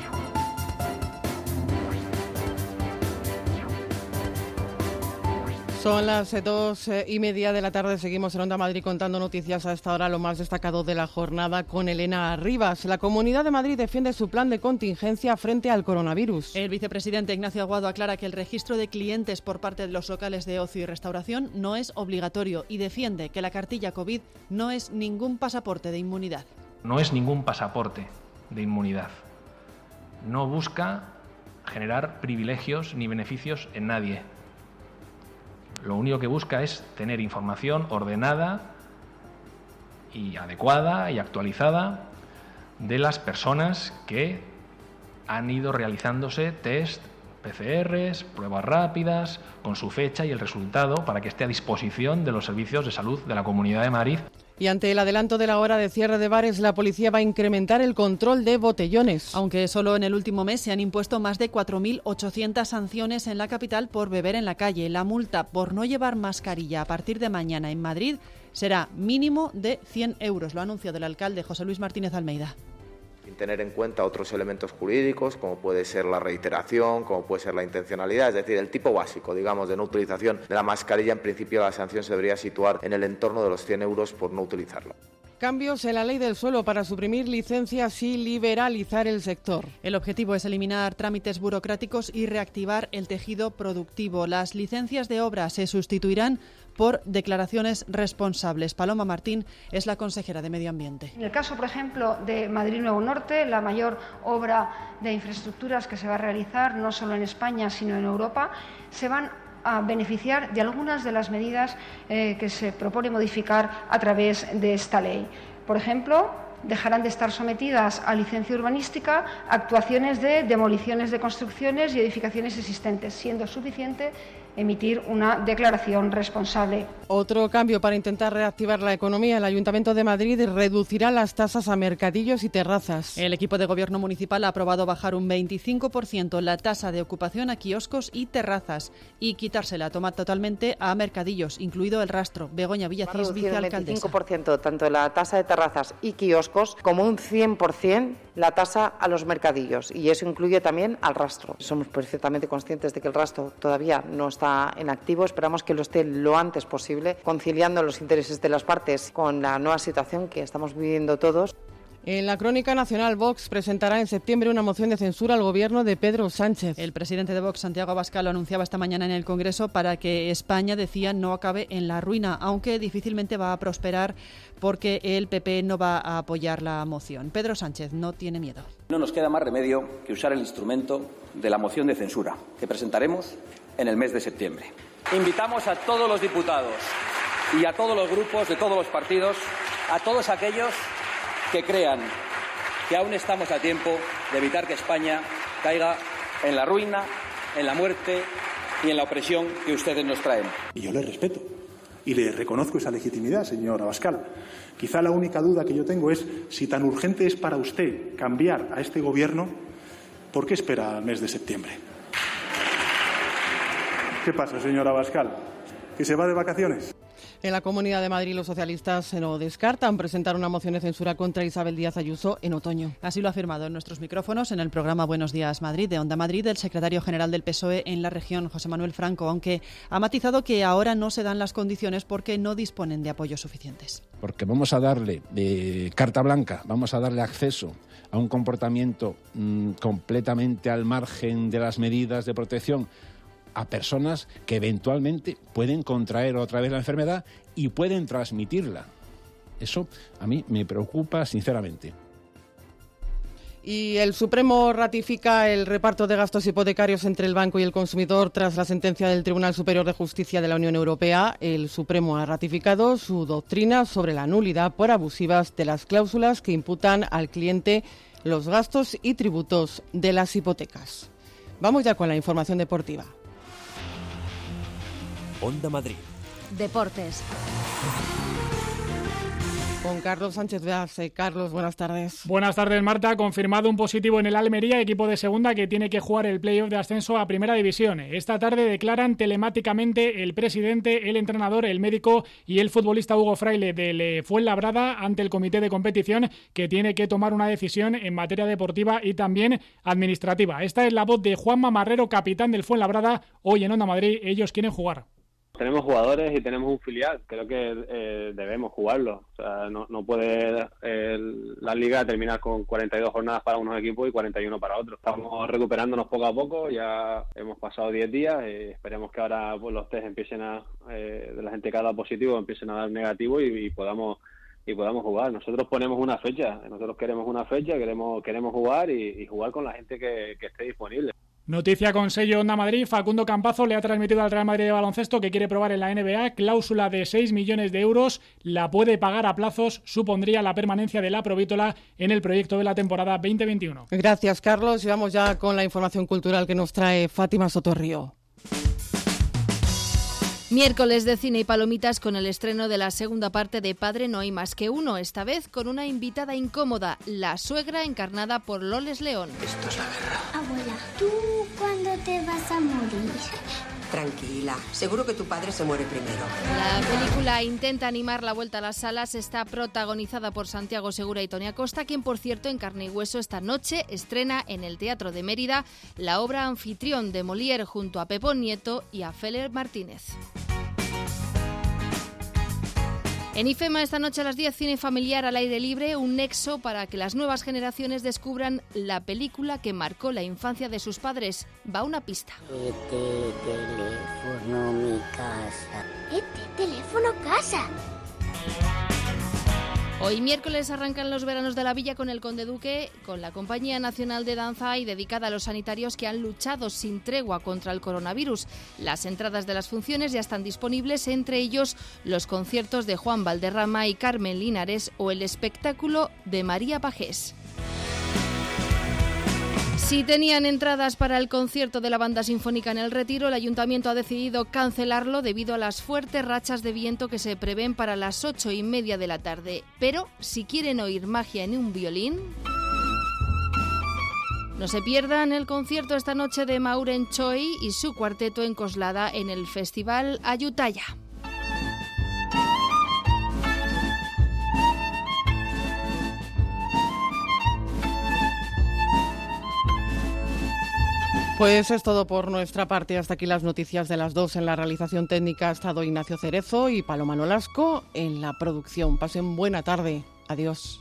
Son las eh, dos eh, y media de la tarde. Seguimos en Onda Madrid contando noticias a esta hora, lo más destacado de la jornada con Elena Rivas. La Comunidad de Madrid defiende su plan de contingencia frente al coronavirus. El vicepresidente Ignacio Aguado aclara que el registro de clientes por parte de los locales de ocio y restauración no es obligatorio y defiende que la cartilla COVID no es ningún pasaporte de inmunidad. No es ningún pasaporte de inmunidad. No busca generar privilegios ni beneficios en nadie. Lo único que busca es tener información ordenada y adecuada y actualizada de las personas que han ido realizándose test, PCRs, pruebas rápidas, con su fecha y el resultado para que esté a disposición de los servicios de salud de la Comunidad de Madrid. Y ante el adelanto de la hora de cierre de bares, la policía va a incrementar el control de botellones. Aunque solo en el último mes se han impuesto más de 4.800 sanciones en la capital por beber en la calle. La multa por no llevar mascarilla a partir de mañana en Madrid será mínimo de 100 euros. Lo ha anunciado el alcalde José Luis Martínez Almeida tener en cuenta otros elementos jurídicos, como puede ser la reiteración, como puede ser la intencionalidad, es decir, el tipo básico, digamos, de no utilización de la mascarilla, en principio la sanción se debería situar en el entorno de los 100 euros por no utilizarla. Cambios en la ley del suelo para suprimir licencias y liberalizar el sector. El objetivo es eliminar trámites burocráticos y reactivar el tejido productivo. Las licencias de obra se sustituirán por declaraciones responsables. Paloma Martín es la consejera de Medio Ambiente. En el caso, por ejemplo, de Madrid Nuevo Norte, la mayor obra de infraestructuras que se va a realizar, no solo en España, sino en Europa, se van a beneficiar de algunas de las medidas eh, que se propone modificar a través de esta ley. Por ejemplo, dejarán de estar sometidas a licencia urbanística actuaciones de demoliciones de construcciones y edificaciones existentes, siendo suficiente emitir una declaración responsable. Otro cambio para intentar reactivar la economía. El Ayuntamiento de Madrid reducirá las tasas a mercadillos y terrazas. El equipo de gobierno municipal ha aprobado bajar un 25% la tasa de ocupación a kioscos y terrazas y quitársela, tomar totalmente a mercadillos, incluido el rastro. Begoña Villacís, vicealcaldesa. Un 25% tanto la tasa de terrazas y kioscos como un 100% la tasa a los mercadillos y eso incluye también al rastro. Somos perfectamente conscientes de que el rastro todavía no está en activo. Esperamos que lo esté lo antes posible, conciliando los intereses de las partes con la nueva situación que estamos viviendo todos. En la crónica nacional, Vox presentará en septiembre una moción de censura al gobierno de Pedro Sánchez. El presidente de Vox, Santiago Abascal, lo anunciaba esta mañana en el Congreso para que España, decía, no acabe en la ruina, aunque difícilmente va a prosperar porque el PP no va a apoyar la moción. Pedro Sánchez no tiene miedo. No nos queda más remedio que usar el instrumento de la moción de censura que presentaremos en el mes de septiembre. Invitamos a todos los diputados y a todos los grupos de todos los partidos, a todos aquellos que crean que aún estamos a tiempo de evitar que España caiga en la ruina, en la muerte y en la opresión que ustedes nos traen. Y yo le respeto y le reconozco esa legitimidad, señor Abascal. Quizá la única duda que yo tengo es si tan urgente es para usted cambiar a este Gobierno, ¿por qué espera al mes de septiembre? ¿Qué pasa, señor Abascal? ¿Que se va de vacaciones? En la Comunidad de Madrid los socialistas se lo descartan presentar una moción de censura contra Isabel Díaz Ayuso en otoño. Así lo ha afirmado en nuestros micrófonos en el programa Buenos Días Madrid de Onda Madrid el secretario general del PSOE en la región, José Manuel Franco, aunque ha matizado que ahora no se dan las condiciones porque no disponen de apoyos suficientes. Porque vamos a darle de carta blanca, vamos a darle acceso a un comportamiento mm, completamente al margen de las medidas de protección a personas que eventualmente pueden contraer otra vez la enfermedad y pueden transmitirla. Eso a mí me preocupa sinceramente. Y el Supremo ratifica el reparto de gastos hipotecarios entre el banco y el consumidor tras la sentencia del Tribunal Superior de Justicia de la Unión Europea. El Supremo ha ratificado su doctrina sobre la nulidad por abusivas de las cláusulas que imputan al cliente los gastos y tributos de las hipotecas. Vamos ya con la información deportiva. Onda Madrid. Deportes con Carlos Sánchez Beace. Carlos, buenas tardes. Buenas tardes, Marta. Confirmado un positivo en el Almería, equipo de segunda que tiene que jugar el playoff de ascenso a Primera División. Esta tarde declaran telemáticamente el presidente, el entrenador, el médico y el futbolista Hugo Fraile del Fuenlabrada ante el comité de competición que tiene que tomar una decisión en materia deportiva y también administrativa. Esta es la voz de Juan Mamarrero, capitán del Fuenlabrada. Hoy en Onda Madrid, ellos quieren jugar tenemos jugadores y tenemos un filial. Creo que eh, debemos jugarlo. O sea, no, puede la liga terminar con 42 jornadas para unos equipos y 41 para otros. Estamos recuperándonos poco a poco. Ya hemos pasado 10 días. y esperemos que ahora pues, los test empiecen a, eh, de la gente que ha dado positivo, empiecen a dar negativo y, podamos y podamos jugar. Nosotros ponemos una fecha. Nosotros queremos una fecha, queremos queremos jugar y, jugar con la gente que esté disponible. Noticia con sello Onda Madrid, Facundo Campazo le ha transmitido al Real Madrid de baloncesto que quiere probar en la NBA, cláusula de 6 millones de euros, la puede pagar a plazos, supondría la permanencia de la Provítola en el proyecto de la temporada 2021. Gracias Carlos y vamos ya con la información cultural que nos trae Fátima Sotorrío. Miércoles de cine y palomitas con el estreno de la segunda parte de Padre No hay más que uno, esta vez con una invitada incómoda, la suegra encarnada por Loles León. Esto es la guerra. Abuela, ¿tú cuándo te vas a morir? Tranquila, seguro que tu padre se muere primero. La película intenta animar la vuelta a las salas, está protagonizada por Santiago Segura y Tony Acosta, quien por cierto en carne y hueso esta noche estrena en el Teatro de Mérida la obra Anfitrión de Molière junto a Pepón Nieto y a Feller Martínez. En IFEMA esta noche a las 10 cine familiar al aire libre, un nexo para que las nuevas generaciones descubran la película que marcó la infancia de sus padres. Va una pista. Este teléfono mi casa. Este teléfono casa. Hoy miércoles arrancan los veranos de la Villa con el Conde Duque, con la Compañía Nacional de Danza y dedicada a los sanitarios que han luchado sin tregua contra el coronavirus. Las entradas de las funciones ya están disponibles, entre ellos los conciertos de Juan Valderrama y Carmen Linares o el espectáculo de María Pajés. Si tenían entradas para el concierto de la banda sinfónica en el retiro, el ayuntamiento ha decidido cancelarlo debido a las fuertes rachas de viento que se prevén para las ocho y media de la tarde. Pero si quieren oír magia en un violín... No se pierdan el concierto esta noche de Mauren Choi y su cuarteto en Coslada en el Festival Ayutaya. Pues es todo por nuestra parte. Hasta aquí las noticias de las dos. En la realización técnica ha estado Ignacio Cerezo y Paloma Nolasco en la producción. Pasen buena tarde. Adiós.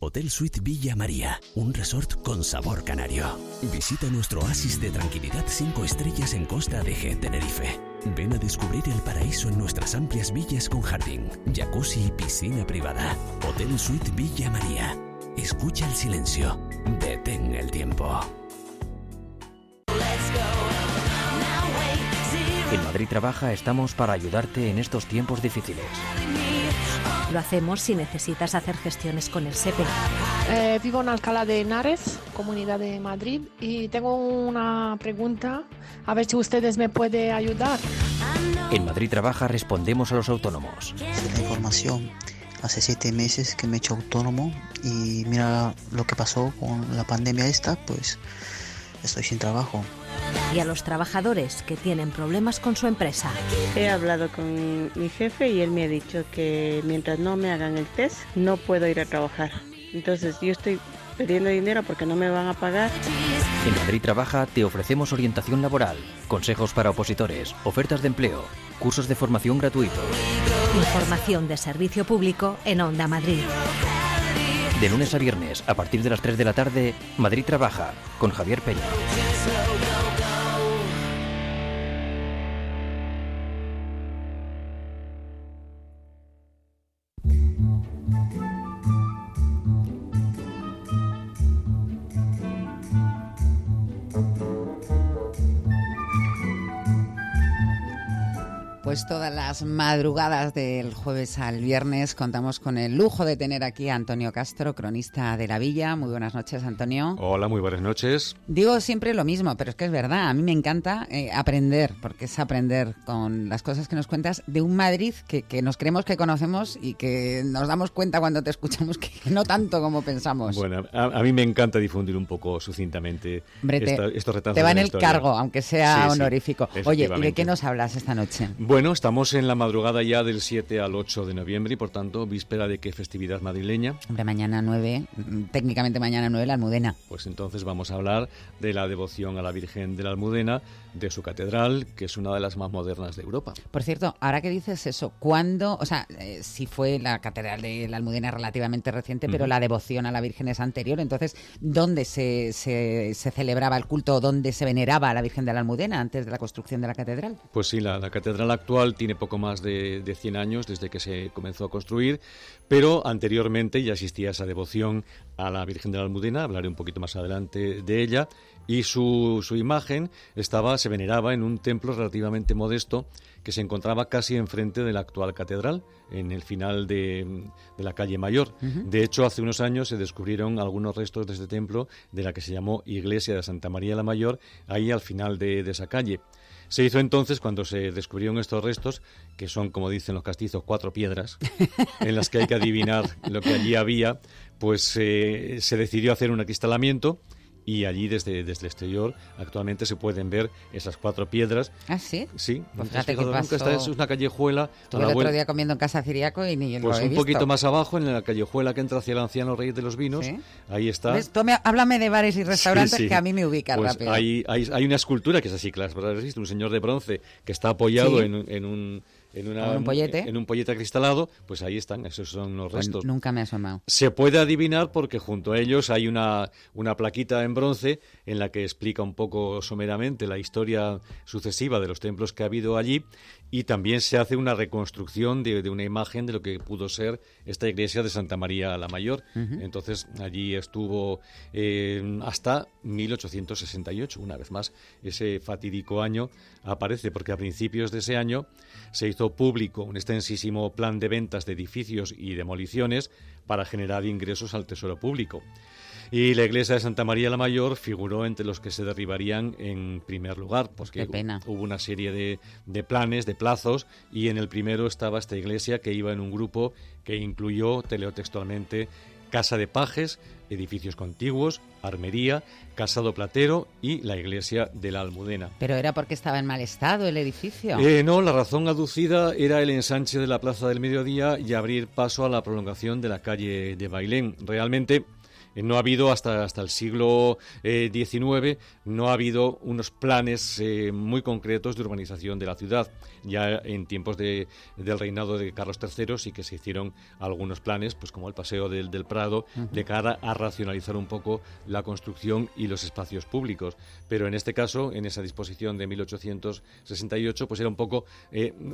Hotel Suite Villa María, un resort con sabor canario. Visita nuestro oasis de tranquilidad 5 estrellas en Costa de G, Tenerife. Ven a descubrir el paraíso en nuestras amplias villas con jardín, jacuzzi y piscina privada. Hotel Suite Villa María. Escucha el silencio. Detén el tiempo. En Madrid Trabaja estamos para ayudarte en estos tiempos difíciles. Lo hacemos si necesitas hacer gestiones con el SEPE. Eh, vivo en Alcalá de Henares, Comunidad de Madrid, y tengo una pregunta, a ver si ustedes me pueden ayudar. En Madrid Trabaja respondemos a los autónomos. La información. Hace siete meses que me he hecho autónomo y mira lo que pasó con la pandemia esta, pues estoy sin trabajo. Y a los trabajadores que tienen problemas con su empresa. He hablado con mi jefe y él me ha dicho que mientras no me hagan el test no puedo ir a trabajar. Entonces yo estoy perdiendo dinero porque no me van a pagar. En Madrid Trabaja te ofrecemos orientación laboral, consejos para opositores, ofertas de empleo, cursos de formación gratuitos. Información de servicio público en Onda Madrid. De lunes a viernes, a partir de las 3 de la tarde, Madrid Trabaja, con Javier Peña. Thank you. Pues todas las madrugadas del jueves al viernes contamos con el lujo de tener aquí a Antonio Castro, cronista de la Villa. Muy buenas noches, Antonio. Hola, muy buenas noches. Digo siempre lo mismo, pero es que es verdad. A mí me encanta eh, aprender, porque es aprender con las cosas que nos cuentas de un Madrid que, que, nos creemos que conocemos y que nos damos cuenta cuando te escuchamos que *laughs* no tanto como pensamos. Bueno, a, a mí me encanta difundir un poco sucintamente Hombre, te, estos retazos Te va en el historia. cargo, aunque sea Sí, sí, honorífico. Oye, ¿y de qué nos hablas esta noche? Bueno, estamos en la madrugada ya del 7 al 8 de noviembre y por tanto víspera de qué festividad madrileña. Hombre, mañana 9, mm, técnicamente mañana 9, la Almudena. Pues entonces vamos a hablar de la devoción a la Virgen de la Almudena, de su catedral, que es una de las más modernas de Europa. Por cierto, ahora que dices eso, ¿cuándo? O sea, eh, si fue la Catedral de la Almudena relativamente reciente, pero la devoción a la Virgen es anterior. Entonces, ¿dónde se, se, se celebraba el culto dónde se veneraba a la Virgen de la Almudena antes de la construcción de la catedral? Pues sí, la, la catedral actual tiene poco más de, de 100 años desde que se comenzó a construir, pero anteriormente ya existía esa devoción a la Virgen de la Almudena, hablaré un poquito más adelante de ella, y su, su imagen estaba, se veneraba en un templo relativamente modesto que se encontraba casi enfrente de la actual catedral, en el final de, de la calle Mayor. De hecho, hace unos años se descubrieron algunos restos de este templo, de la que se llamó Iglesia de Santa María la Mayor, ahí al final de, de esa calle. Se hizo entonces cuando se descubrieron estos restos, que son, como dicen los castizos, cuatro piedras, *laughs* en las que hay que adivinar lo que allí había, pues eh, se decidió hacer un acristalamiento y allí desde, desde el exterior actualmente se pueden ver esas cuatro piedras. ¿Ah, sí? Sí, Pues ¿no te has fíjate que nunca? Pasó- es una callejuela. Estuve el otro día comiendo en casa Ciriaco y ni pues lo he un visto. poquito más abajo, en la callejuela que entra hacia el anciano Rey de los Vinos, Sí. ahí está. ¿Ves? Tú me- háblame de bares y restaurantes Sí, sí. que a mí me ubica Pues rápido. Hay, hay, hay una escultura que es así, visto, un señor de bronce que está apoyado en, en un... En, una- un pollete. en un pollete acristalado, pues ahí están, esos son los Pues restos. nunca me he asomado. Se puede adivinar porque junto a ellos hay una, una plaquita en bronce en la que explica un poco someramente la historia sucesiva de los templos que ha habido allí y también se hace una reconstrucción de, de una imagen de lo que pudo ser esta iglesia de Santa María la Mayor. Entonces allí estuvo eh, hasta 1868, una vez más. Ese fatídico año aparece porque a principios de ese año se hizo público un extensísimo plan de ventas de edificios y demoliciones para generar ingresos al Tesoro Público. Y la iglesia de Santa María la Mayor figuró entre los que se derribarían en primer lugar, porque pena. hubo una serie de, de planes, de plazos, y en el primero estaba esta iglesia que iba en un grupo que incluyó, te leo textualmente, casa de pajes, edificios contiguos, armería, casado platero y la iglesia de la Almudena. ¿Pero era porque estaba en mal estado el edificio? Eh, no, la razón aducida era el ensanche de la Plaza del Mediodía y abrir paso a la prolongación de la calle de Bailén. Realmente no ha habido hasta, hasta el siglo XIX, eh, no ha habido unos planes eh, muy concretos de urbanización de la ciudad. Ya en tiempos de, del reinado de Carlos III sí que se hicieron algunos planes, pues como el Paseo del, del Prado, de cara a racionalizar un poco la construcción y los espacios públicos. Pero en este caso, en esa disposición de 1868, pues era un poco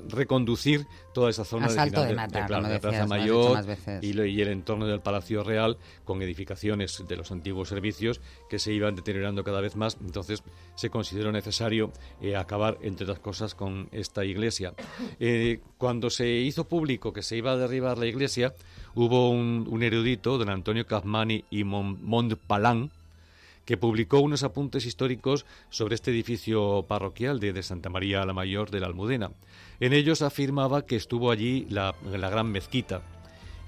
reconducir toda esa zona de, de, Plaza Mayor y, y el entorno del Palacio Real con edificaciones de los antiguos servicios que se iban deteriorando cada vez más. Entonces se consideró necesario eh, acabar, entre otras cosas, con esta iglesia. Eh, cuando se hizo público que se iba a derribar la iglesia, hubo un, erudito, don Antonio Cazmani y Montpalán, que publicó unos apuntes históricos sobre este edificio parroquial de, Santa María la Mayor de la Almudena. En ellos afirmaba que estuvo allí la gran mezquita,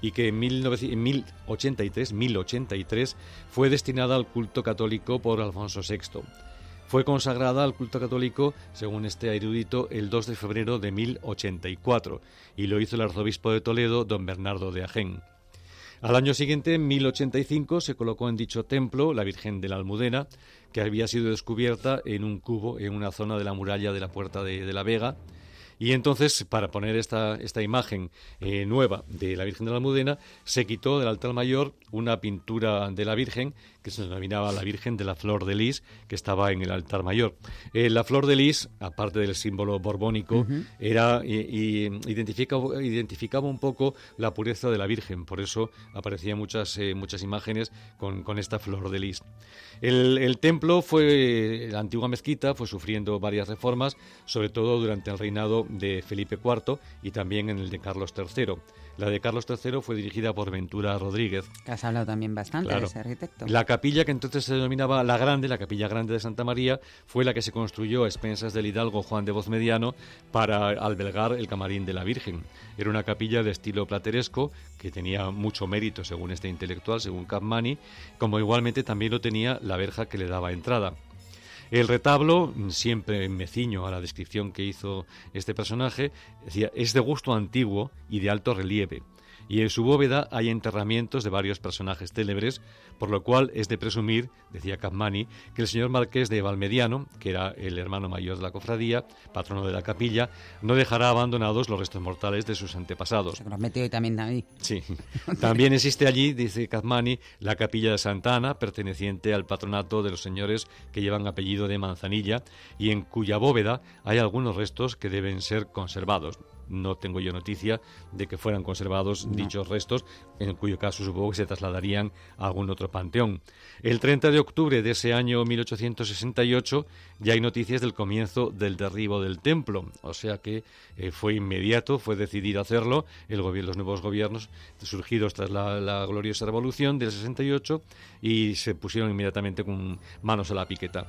y que en, 1083, 1083 fue destinada al culto católico por Alfonso VI. Fue consagrada al culto católico, según este erudito, el 2 de febrero de 1084 y lo hizo el arzobispo de Toledo, don Bernardo de Agen. Al año siguiente, en 1085, se colocó en dicho templo la Virgen de la Almudena, que había sido descubierta en un cubo en una zona de la muralla de la Puerta de la Vega, y entonces, para poner esta, esta imagen eh, nueva de la Virgen de la Almudena, se quitó del altar mayor una pintura de la Virgen que se denominaba la Virgen de la Flor de Lis, que estaba en el altar mayor. Eh, la Flor de Lis, aparte del símbolo borbónico, era y, identificaba, identificaba un poco la pureza de la Virgen, por eso aparecían muchas, eh, muchas imágenes con, con, esta Flor de Lis. El, el templo fue, la antigua mezquita, fue sufriendo varias reformas, sobre todo durante el reinado de Felipe IV y también en el de Carlos III. La de Carlos III fue dirigida por Ventura Rodríguez. Que has hablado también bastante de ese arquitecto. La capilla que entonces se denominaba La Grande, la Capilla Grande de Santa María, fue la que se construyó a expensas del hidalgo Juan de Voz Mediano para albergar el camarín de la Virgen. Era una capilla de estilo plateresco que tenía mucho mérito según este intelectual, según Capmani, como igualmente también lo tenía la verja que le daba entrada. El retablo, siempre meciño a la descripción que hizo este personaje, es de gusto antiguo y de alto relieve y en su bóveda hay enterramientos de varios personajes célebres, por lo cual es de presumir, decía Capmani, que el señor marqués de Valmediano, que era el hermano mayor de la cofradía, patrono de la capilla, no dejará abandonados los restos mortales de sus antepasados. Se metió también ahí. Sí. También existe allí, dice Capmani, la capilla de Santa Ana, perteneciente al patronato de los señores que llevan apellido de Manzanilla, y en cuya bóveda hay algunos restos que deben ser conservados no tengo yo noticia de que fueran conservados dichos restos, en cuyo caso supongo que se trasladarían a algún otro panteón. El 30 de octubre de ese año 1868 ya hay noticias del comienzo del derribo del templo, o sea que eh, fue inmediato, fue decidido hacerlo, el gobierno, los nuevos gobiernos surgidos tras la, la gloriosa revolución del 68 y se pusieron inmediatamente con manos a la piqueta.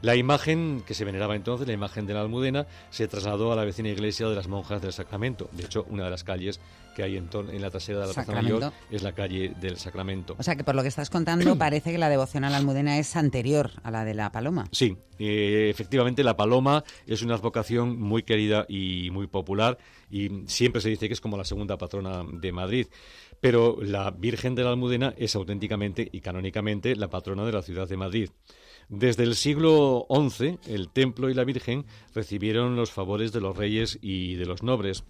La imagen que se veneraba entonces, la imagen de la Almudena, se trasladó a la vecina iglesia de las monjas del Sacramento. De hecho, una de las calles que hay en, en la trasera de la Plaza Mayor es la calle del Sacramento. O sea que por lo que estás contando *clears throat* parece que la devoción a la Almudena es anterior a la de la Paloma. Sí, eh, efectivamente la Paloma es una advocación muy querida y muy popular y siempre se dice que es como la segunda patrona de Madrid. Pero la Virgen de la Almudena es auténticamente y canónicamente la patrona de la ciudad de Madrid. Desde el siglo XI, el templo y la Virgen recibieron los favores de los reyes y de los nobles.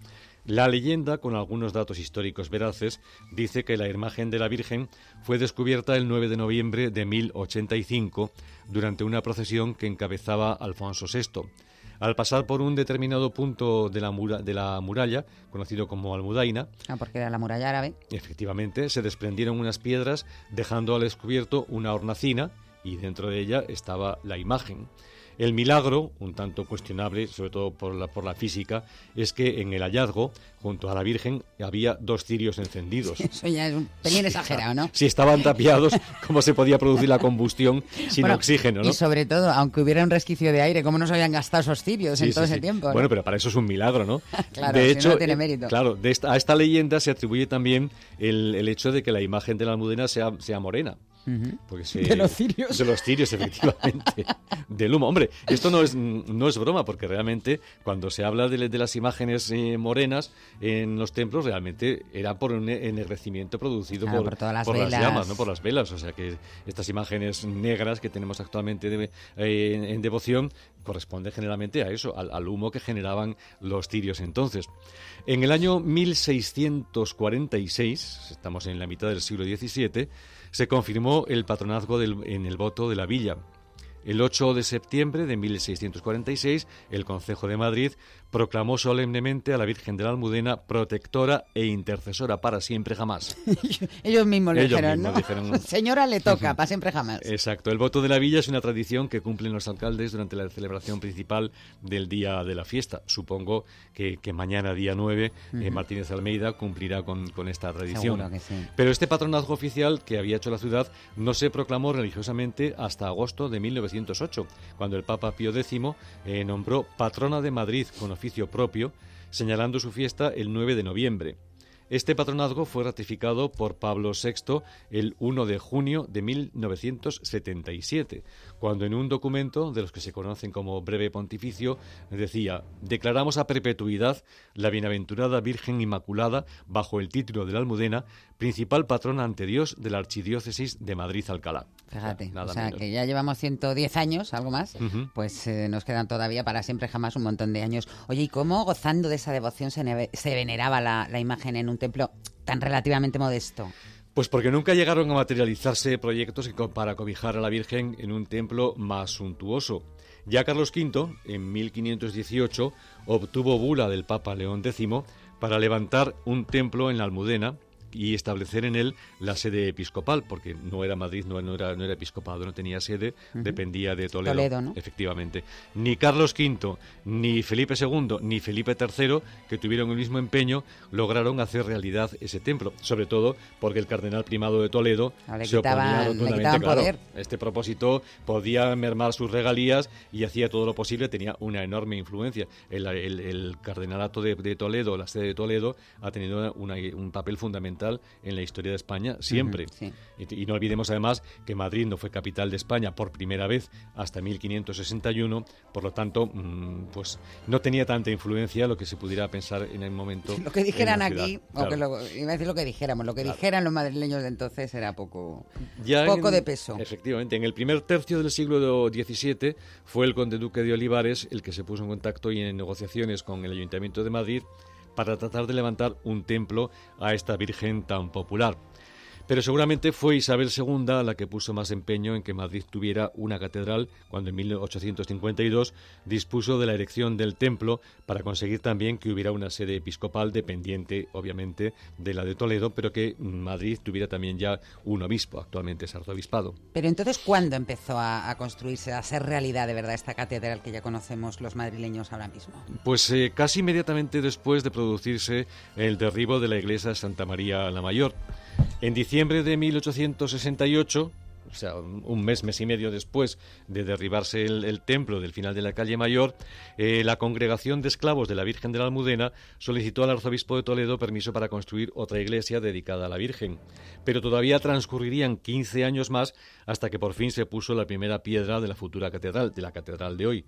La leyenda, con algunos datos históricos veraces, dice que la imagen de la Virgen fue descubierta el 9 de noviembre de 1085 durante una procesión que encabezaba Alfonso VI. Al pasar por un determinado punto de la, de la muralla, conocido como Almudaina, ah, porque era la muralla árabe, efectivamente, se desprendieron unas piedras dejando al descubierto una hornacina y dentro de ella estaba la imagen. El milagro, un tanto cuestionable, sobre todo por la, por la física, es que en el hallazgo, junto a la Virgen, había dos cirios encendidos. *laughs* Eso ya es un pelín exagerado, ¿no? Si estaban tapiados, ¿cómo se podía producir la combustión sin Bueno, oxígeno? ¿no? Y sobre todo, aunque hubiera un resquicio de aire, ¿cómo no se habían gastado esos cirios en todo sí, ese tiempo? no? Bueno, pero para eso es un milagro, ¿no? *laughs* Claro, de si hecho, no, no tiene eh, mérito. claro, de esta- a esta leyenda se atribuye también el, el hecho de que la imagen de la almudena sea, sea morena. Ujú. Porque *laughs* se- De los cirios. De los cirios, efectivamente. *laughs* Del humo. Hombre, esto no es, no es broma, porque realmente cuando se habla de, de las imágenes eh, morenas en los templos, realmente era por un ennegrecimiento producido Claro, por, por todas las por velas. llamas, ¿no? por las velas. O sea que estas imágenes negras que tenemos actualmente de- eh, en, en devoción corresponden generalmente a eso, al, al humo que generaban los cirios entonces. En el año 1646, estamos en la mitad del siglo XVII, se confirmó el patronazgo del- en el voto de la villa. El 8 de septiembre de 1646, el Concejo de Madrid proclamó solemnemente a la Virgen de la Almudena protectora e intercesora para siempre jamás. *laughs* Ellos mismos le Ellos dijeron, mismos ¿no? dijeron- *laughs* Señora, le toca, para siempre jamás. Exacto. El voto de la villa es una tradición que cumplen los alcaldes durante la celebración principal del día de la fiesta. Supongo que, que mañana, día 9, eh, Ujú. Martínez Almeida cumplirá con, con esta tradición. Seguro que sí. Pero este patronazgo oficial que había hecho la ciudad no se proclamó religiosamente hasta agosto de 1908, cuando el Papa Pío X eh, nombró patrona de Madrid con propio, señalando su fiesta el 9 de noviembre. Este patronazgo fue ratificado por Pablo VI el 1 de junio de 1977, cuando en un documento de los que se conocen como breve pontificio decía, declaramos a perpetuidad la bienaventurada Virgen Inmaculada bajo el título de la Almudena, principal patrona ante Dios de la Archidiócesis de Madrid-Alcalá. Fíjate, Nada o sea, menos. que ya llevamos 110 años, algo más, pues eh, nos quedan todavía para siempre jamás un montón de años. Oye, ¿y cómo gozando de esa devoción se, se veneraba la, la imagen en un templo tan relativamente modesto? Pues porque nunca llegaron a materializarse proyectos para cobijar a la Virgen en un templo más suntuoso. Ya Carlos V, en 1518, obtuvo bula del Papa León X para levantar un templo en la Almudena y establecer en él la sede episcopal, porque no era Madrid, no, no era, no era episcopado, no tenía sede, dependía de Toledo. Toledo, ¿no? Efectivamente. Ni Carlos V, ni Felipe II, ni Felipe III, que tuvieron el mismo empeño, lograron hacer realidad ese templo. Sobre todo porque el cardenal primado de Toledo Ah, se oponía rotundamente. claro. Este propósito podía mermar sus regalías y hacía todo lo posible, tenía una enorme influencia. El, el- el cardenalato de, de Toledo, la sede de Toledo, ha tenido una- un papel fundamental en la historia de España siempre. Sí. Y, y no olvidemos además que Madrid no fue capital de España por primera vez hasta 1561, por lo tanto, mm, pues no tenía tanta influencia lo que se pudiera pensar en el momento. Lo que dijeran aquí, o Claro. que lo, iba a decir lo que dijéramos, lo que Claro. dijeran los madrileños de entonces era poco, Ya poco en- de peso. Efectivamente, en el primer tercio del siglo XVII fue el conde duque de Olivares el que se puso en contacto y en negociaciones con el Ayuntamiento de Madrid para tratar de levantar un templo a esta Virgen tan popular. Pero seguramente fue Isabel II la que puso más empeño en que Madrid tuviera una catedral cuando en 1852 dispuso de la erección del templo para conseguir también que hubiera una sede episcopal dependiente, obviamente, de la de Toledo, pero que Madrid tuviera también ya un obispo, actualmente es arzobispado. Pero entonces, ¿cuándo empezó a, a construirse, a ser realidad de verdad esta catedral que ya conocemos los madrileños ahora mismo? Pues eh, casi inmediatamente después de producirse el derribo de la iglesia Santa María la Mayor. En diciembre de 1868, o sea, un mes, mes y medio después de derribarse el, el templo del final de la calle Mayor, eh, la congregación de esclavos de la Virgen de la Almudena solicitó al arzobispo de Toledo permiso para construir otra iglesia dedicada a la Virgen. Pero todavía transcurrirían 15 años más hasta que por fin se puso la primera piedra de la futura catedral, de la catedral de hoy.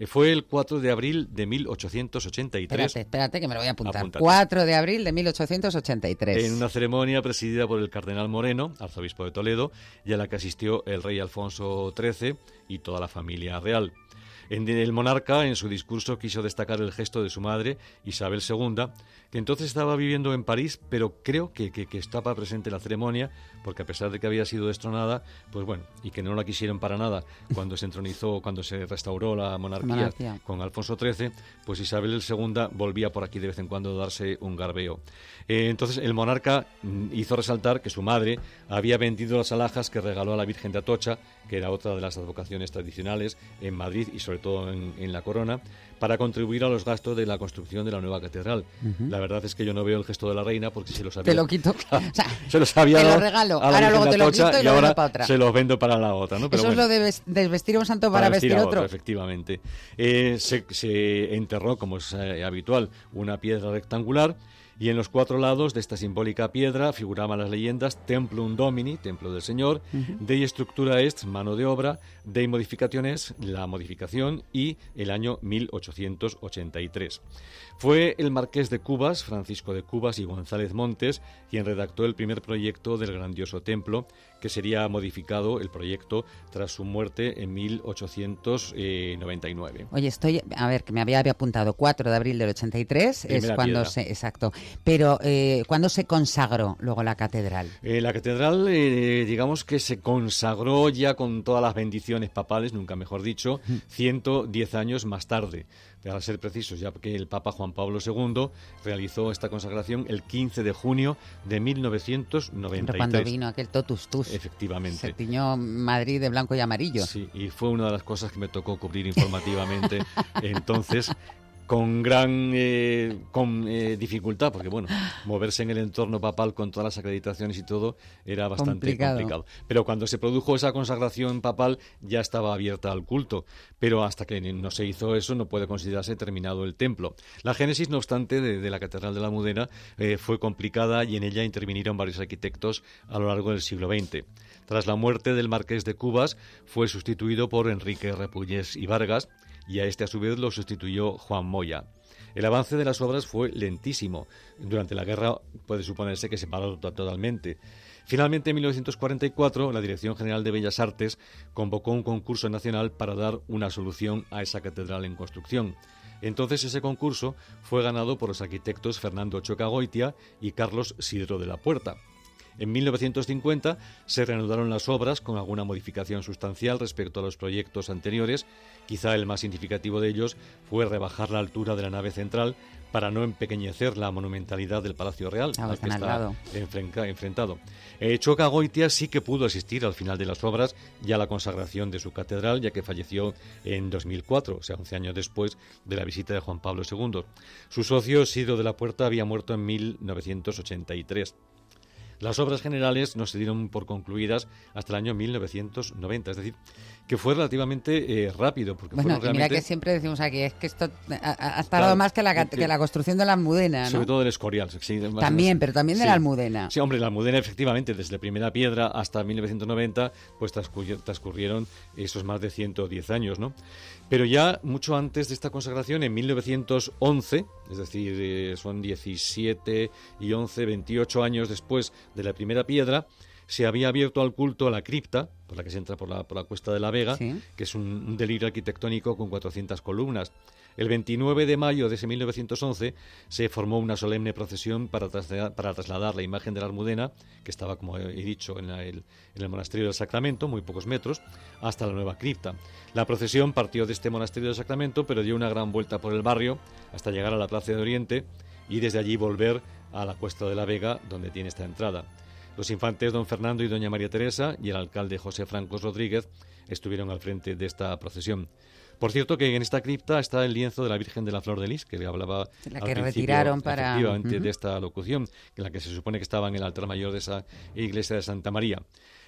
Eh, Fue el 4 de abril de 1883. Espérate, espérate que me lo voy a apuntar. Apúntate. 4 de abril de 1883. En una ceremonia presidida por el cardenal Moreno, arzobispo de Toledo, y a la que asistió el rey Alfonso XIII y toda la familia real. En el monarca, en su discurso, quiso destacar el gesto de su madre, Isabel II, que entonces estaba viviendo en París, pero creo que, que, estaba presente en la ceremonia, porque a pesar de que había sido destronada, pues bueno, y que no la quisieron para nada cuando se entronizó, cuando se restauró la monarquía, con Alfonso XIII, pues Isabel II volvía por aquí de vez en cuando a darse un garbeo. Eh, entonces el monarca mm, hizo resaltar que su madre había vendido las alhajas que regaló a la Virgen de Atocha, que era otra de las advocaciones tradicionales en Madrid y sobre todo en, la corona, para contribuir a los gastos de la construcción de la nueva catedral. La verdad es que yo no veo el gesto de la reina porque se los había... Te lo quito. *laughs* se los había te lo regalo. ahora luego te lo quito y, ahora para otra. se los vendo para la otra. ¿no? Eso es lo de desvestir un santo para, vestir, a otro. Efectivamente. Eh, se, enterró, como es eh, habitual, una piedra rectangular y en los cuatro lados de esta simbólica piedra figuraban las leyendas Templum Domini, Templo del Señor, Dei Structura Est, mano de obra, Dei Modificaciones, la modificación y el año 1883. Fue el marqués de Cubas, Francisco de Cubas y González Montes, quien redactó el primer proyecto del grandioso templo, que sería modificado el proyecto tras su muerte en 1899. Oye, estoy, a ver, que me había, apuntado 4 de abril del 83, es cuando se, exacto, pero eh, ¿cuándo se consagró luego la catedral? Eh, la catedral, eh, digamos que se consagró ya con todas las bendiciones papales, nunca mejor dicho, 110 años más tarde para ser precisos, ya que el Papa Juan Pablo II realizó esta consagración el 15 de junio de 1993. cuando vino aquel totus tus. Efectivamente. Se tiñó Madrid de blanco y amarillo. Sí, y fue una de las cosas que me tocó cubrir informativamente. *laughs* Entonces, con gran eh, con eh, dificultad, porque bueno, moverse en el entorno papal con todas las acreditaciones y todo era bastante complicado. Pero cuando se produjo esa consagración papal ya estaba abierta al culto, pero hasta que no se hizo eso no puede considerarse terminado el templo. La génesis, no obstante, de, la Catedral de la Mudena eh, fue complicada y en ella intervinieron varios arquitectos a lo largo del siglo XX. Tras la muerte del marqués de Cubas, fue sustituido por Enrique Repullés y Vargas, y a este a su vez lo sustituyó Juan Moya. El avance de las obras fue lentísimo. Durante la guerra puede suponerse que se paró totalmente. Finalmente, en 1944, la Dirección General de Bellas Artes convocó un concurso nacional para dar una solución a esa catedral en construcción. Entonces ese concurso fue ganado por los arquitectos Fernando Chocagoitia y Carlos Sidro de la Puerta. En 1950 se reanudaron las obras con alguna modificación sustancial respecto a los proyectos anteriores. Quizá el más significativo de ellos fue rebajar la altura de la nave central para no empequeñecer la monumentalidad del Palacio Real al que está enfrentado. Eh, Choca Goitia sí que pudo asistir al final de las obras y a la consagración de su catedral, ya que falleció en 2004, o sea, 11 años después de la visita de Juan Pablo II. Su socio, Sido de la Puerta, había muerto en 1983. Las obras generales no se dieron por concluidas hasta el año 1990, es decir, que fue relativamente eh, rápido. Porque bueno, realmente... mira que siempre decimos aquí, es que esto ha, tardado más que la, que la, construcción de la Almudena, ¿no? Sobre todo del Escorial. Sí, también, pero también de la Almudena. Sí, hombre, la Almudena efectivamente, desde la primera piedra hasta 1990, pues transcurrieron esos más de 110 años, ¿no? Pero ya mucho antes de esta consagración, en 1911, es decir, eh, son 17 y 11, 28 años después de la primera piedra, se había abierto al culto a la cripta, por la que se entra por la, por la Cuesta de la Vega, que es un, un, delirio arquitectónico con 400 columnas. El 29 de mayo de ese 1911 se formó una solemne procesión para trasladar, la imagen de la Almudena, que estaba, como he dicho, en, el, monasterio del Sacramento, muy pocos metros, hasta la nueva cripta. La procesión partió de este monasterio del Sacramento, pero dio una gran vuelta por el barrio hasta llegar a la Plaza de Oriente y desde allí volver a la Cuesta de la Vega, donde tiene esta entrada. Los infantes don Fernando y doña María Teresa y el alcalde José Francos Rodríguez estuvieron al frente de esta procesión. Por cierto que en esta cripta está el lienzo de la Virgen de la Flor de Lis, que le hablaba la que retiraron para efectivamente de esta locución, en la que se supone que estaba en el altar mayor de esa iglesia de Santa María.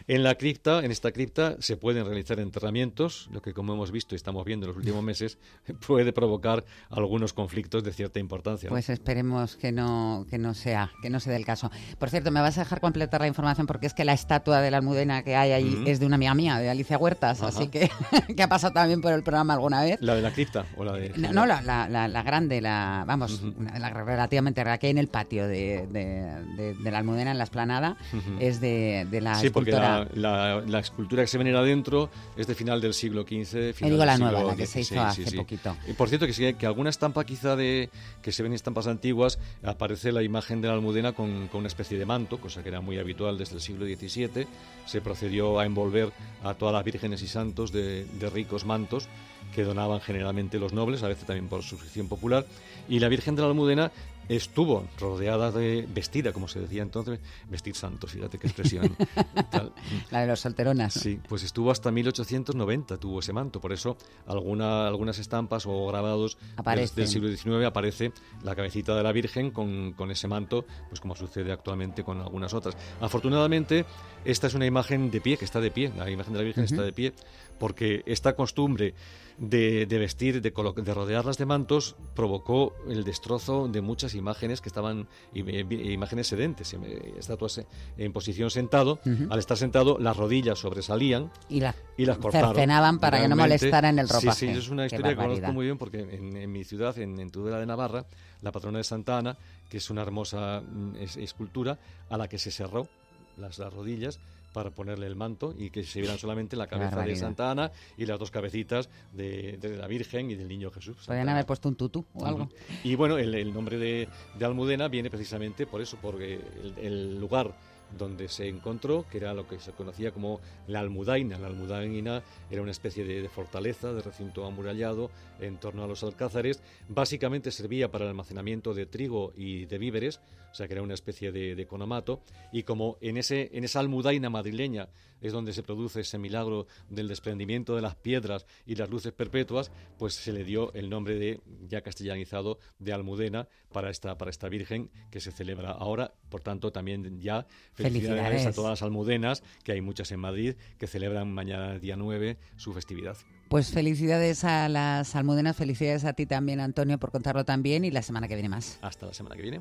En la cripta, en esta cripta, se pueden realizar enterramientos, lo que como hemos visto y estamos viendo en los últimos meses, *laughs* puede provocar algunos conflictos de cierta importancia. Pues esperemos que no, que no sea, que no sea del caso. Por cierto, me vas a dejar completar la información porque es que la estatua de la almudena que hay allí es de una amiga mía, de Alicia Huertas, así que, *laughs* que ha pasado también por el programa alguna vez. ¿La de la cripta o la de...? No, la, la, la, grande, la vamos, la relativamente la que hay en el patio de, de, de, la Almudena, en la esplanada, es de, la sí, escultura... la, escultura que se venera adentro es de final del siglo XV, final digo la nueva, la que se hizo hace poquito. Y por cierto, que, que alguna estampa quizá de que se ven estampas antiguas, aparece la imagen de la Almudena con, con una especie de manto, cosa que era muy habitual desde el siglo XVII. Se procedió a envolver a todas las vírgenes y santos de, de ricos mantos que donaban generalmente los nobles, a veces también por suscripción popular. Y la Virgen de la Almudena estuvo rodeada de vestida, como se decía entonces, vestir santos, fíjate qué expresión. *laughs* La de los solteronas. Sí, pues estuvo hasta 1890, tuvo ese manto, por eso alguna, algunas estampas o grabados del, siglo XIX aparece la cabecita de la Virgen con, con, ese manto, pues como sucede actualmente con algunas otras. Afortunadamente, esta es una imagen de pie, que está de pie, la imagen de la Virgen está de pie, porque esta costumbre de, vestir, de, de, rodearlas de mantos, provocó el destrozo de muchas imágenes que estaban, imágenes sedentes, estatuas en posición sentado. Al estar sentado, las rodillas sobresalían y, la, y las cortaron. Cercenaban para que no molestaran el ropaje. Sí, sí, es una historia que conozco muy bien porque en, mi ciudad, en, en Tudela de Navarra, la patrona de Santa Ana, que es una hermosa mm, escultura, a la que se cerró las, las rodillas para ponerle el manto y que se vieran solamente la cabeza de Santa Ana y las dos cabecitas de, la Virgen y del Niño Jesús. Podrían haber puesto un tutú o algo. Y bueno, el, nombre de, Almudena viene precisamente por eso, porque el lugar donde se encontró, que era lo que se conocía como la Almudaina. La Almudaina era una especie de, fortaleza, de recinto amurallado en torno a los alcázares. Básicamente servía para el almacenamiento de trigo y de víveres, o sea que era una especie de, de economato. Y como en, ese, en esa Almudaina madrileña es donde se produce ese milagro del desprendimiento de las piedras y las luces perpetuas, pues se le dio el nombre de, ya castellanizado, de Almudena para esta, para esta Virgen que se celebra ahora. Por tanto, también ya felicidades, a todas las almudenas, que hay muchas en Madrid, que celebran mañana, día 9, su festividad. Pues felicidades a las almudenas, felicidades a ti también, Antonio, por contarlo también y la semana que viene más. Hasta la semana que viene.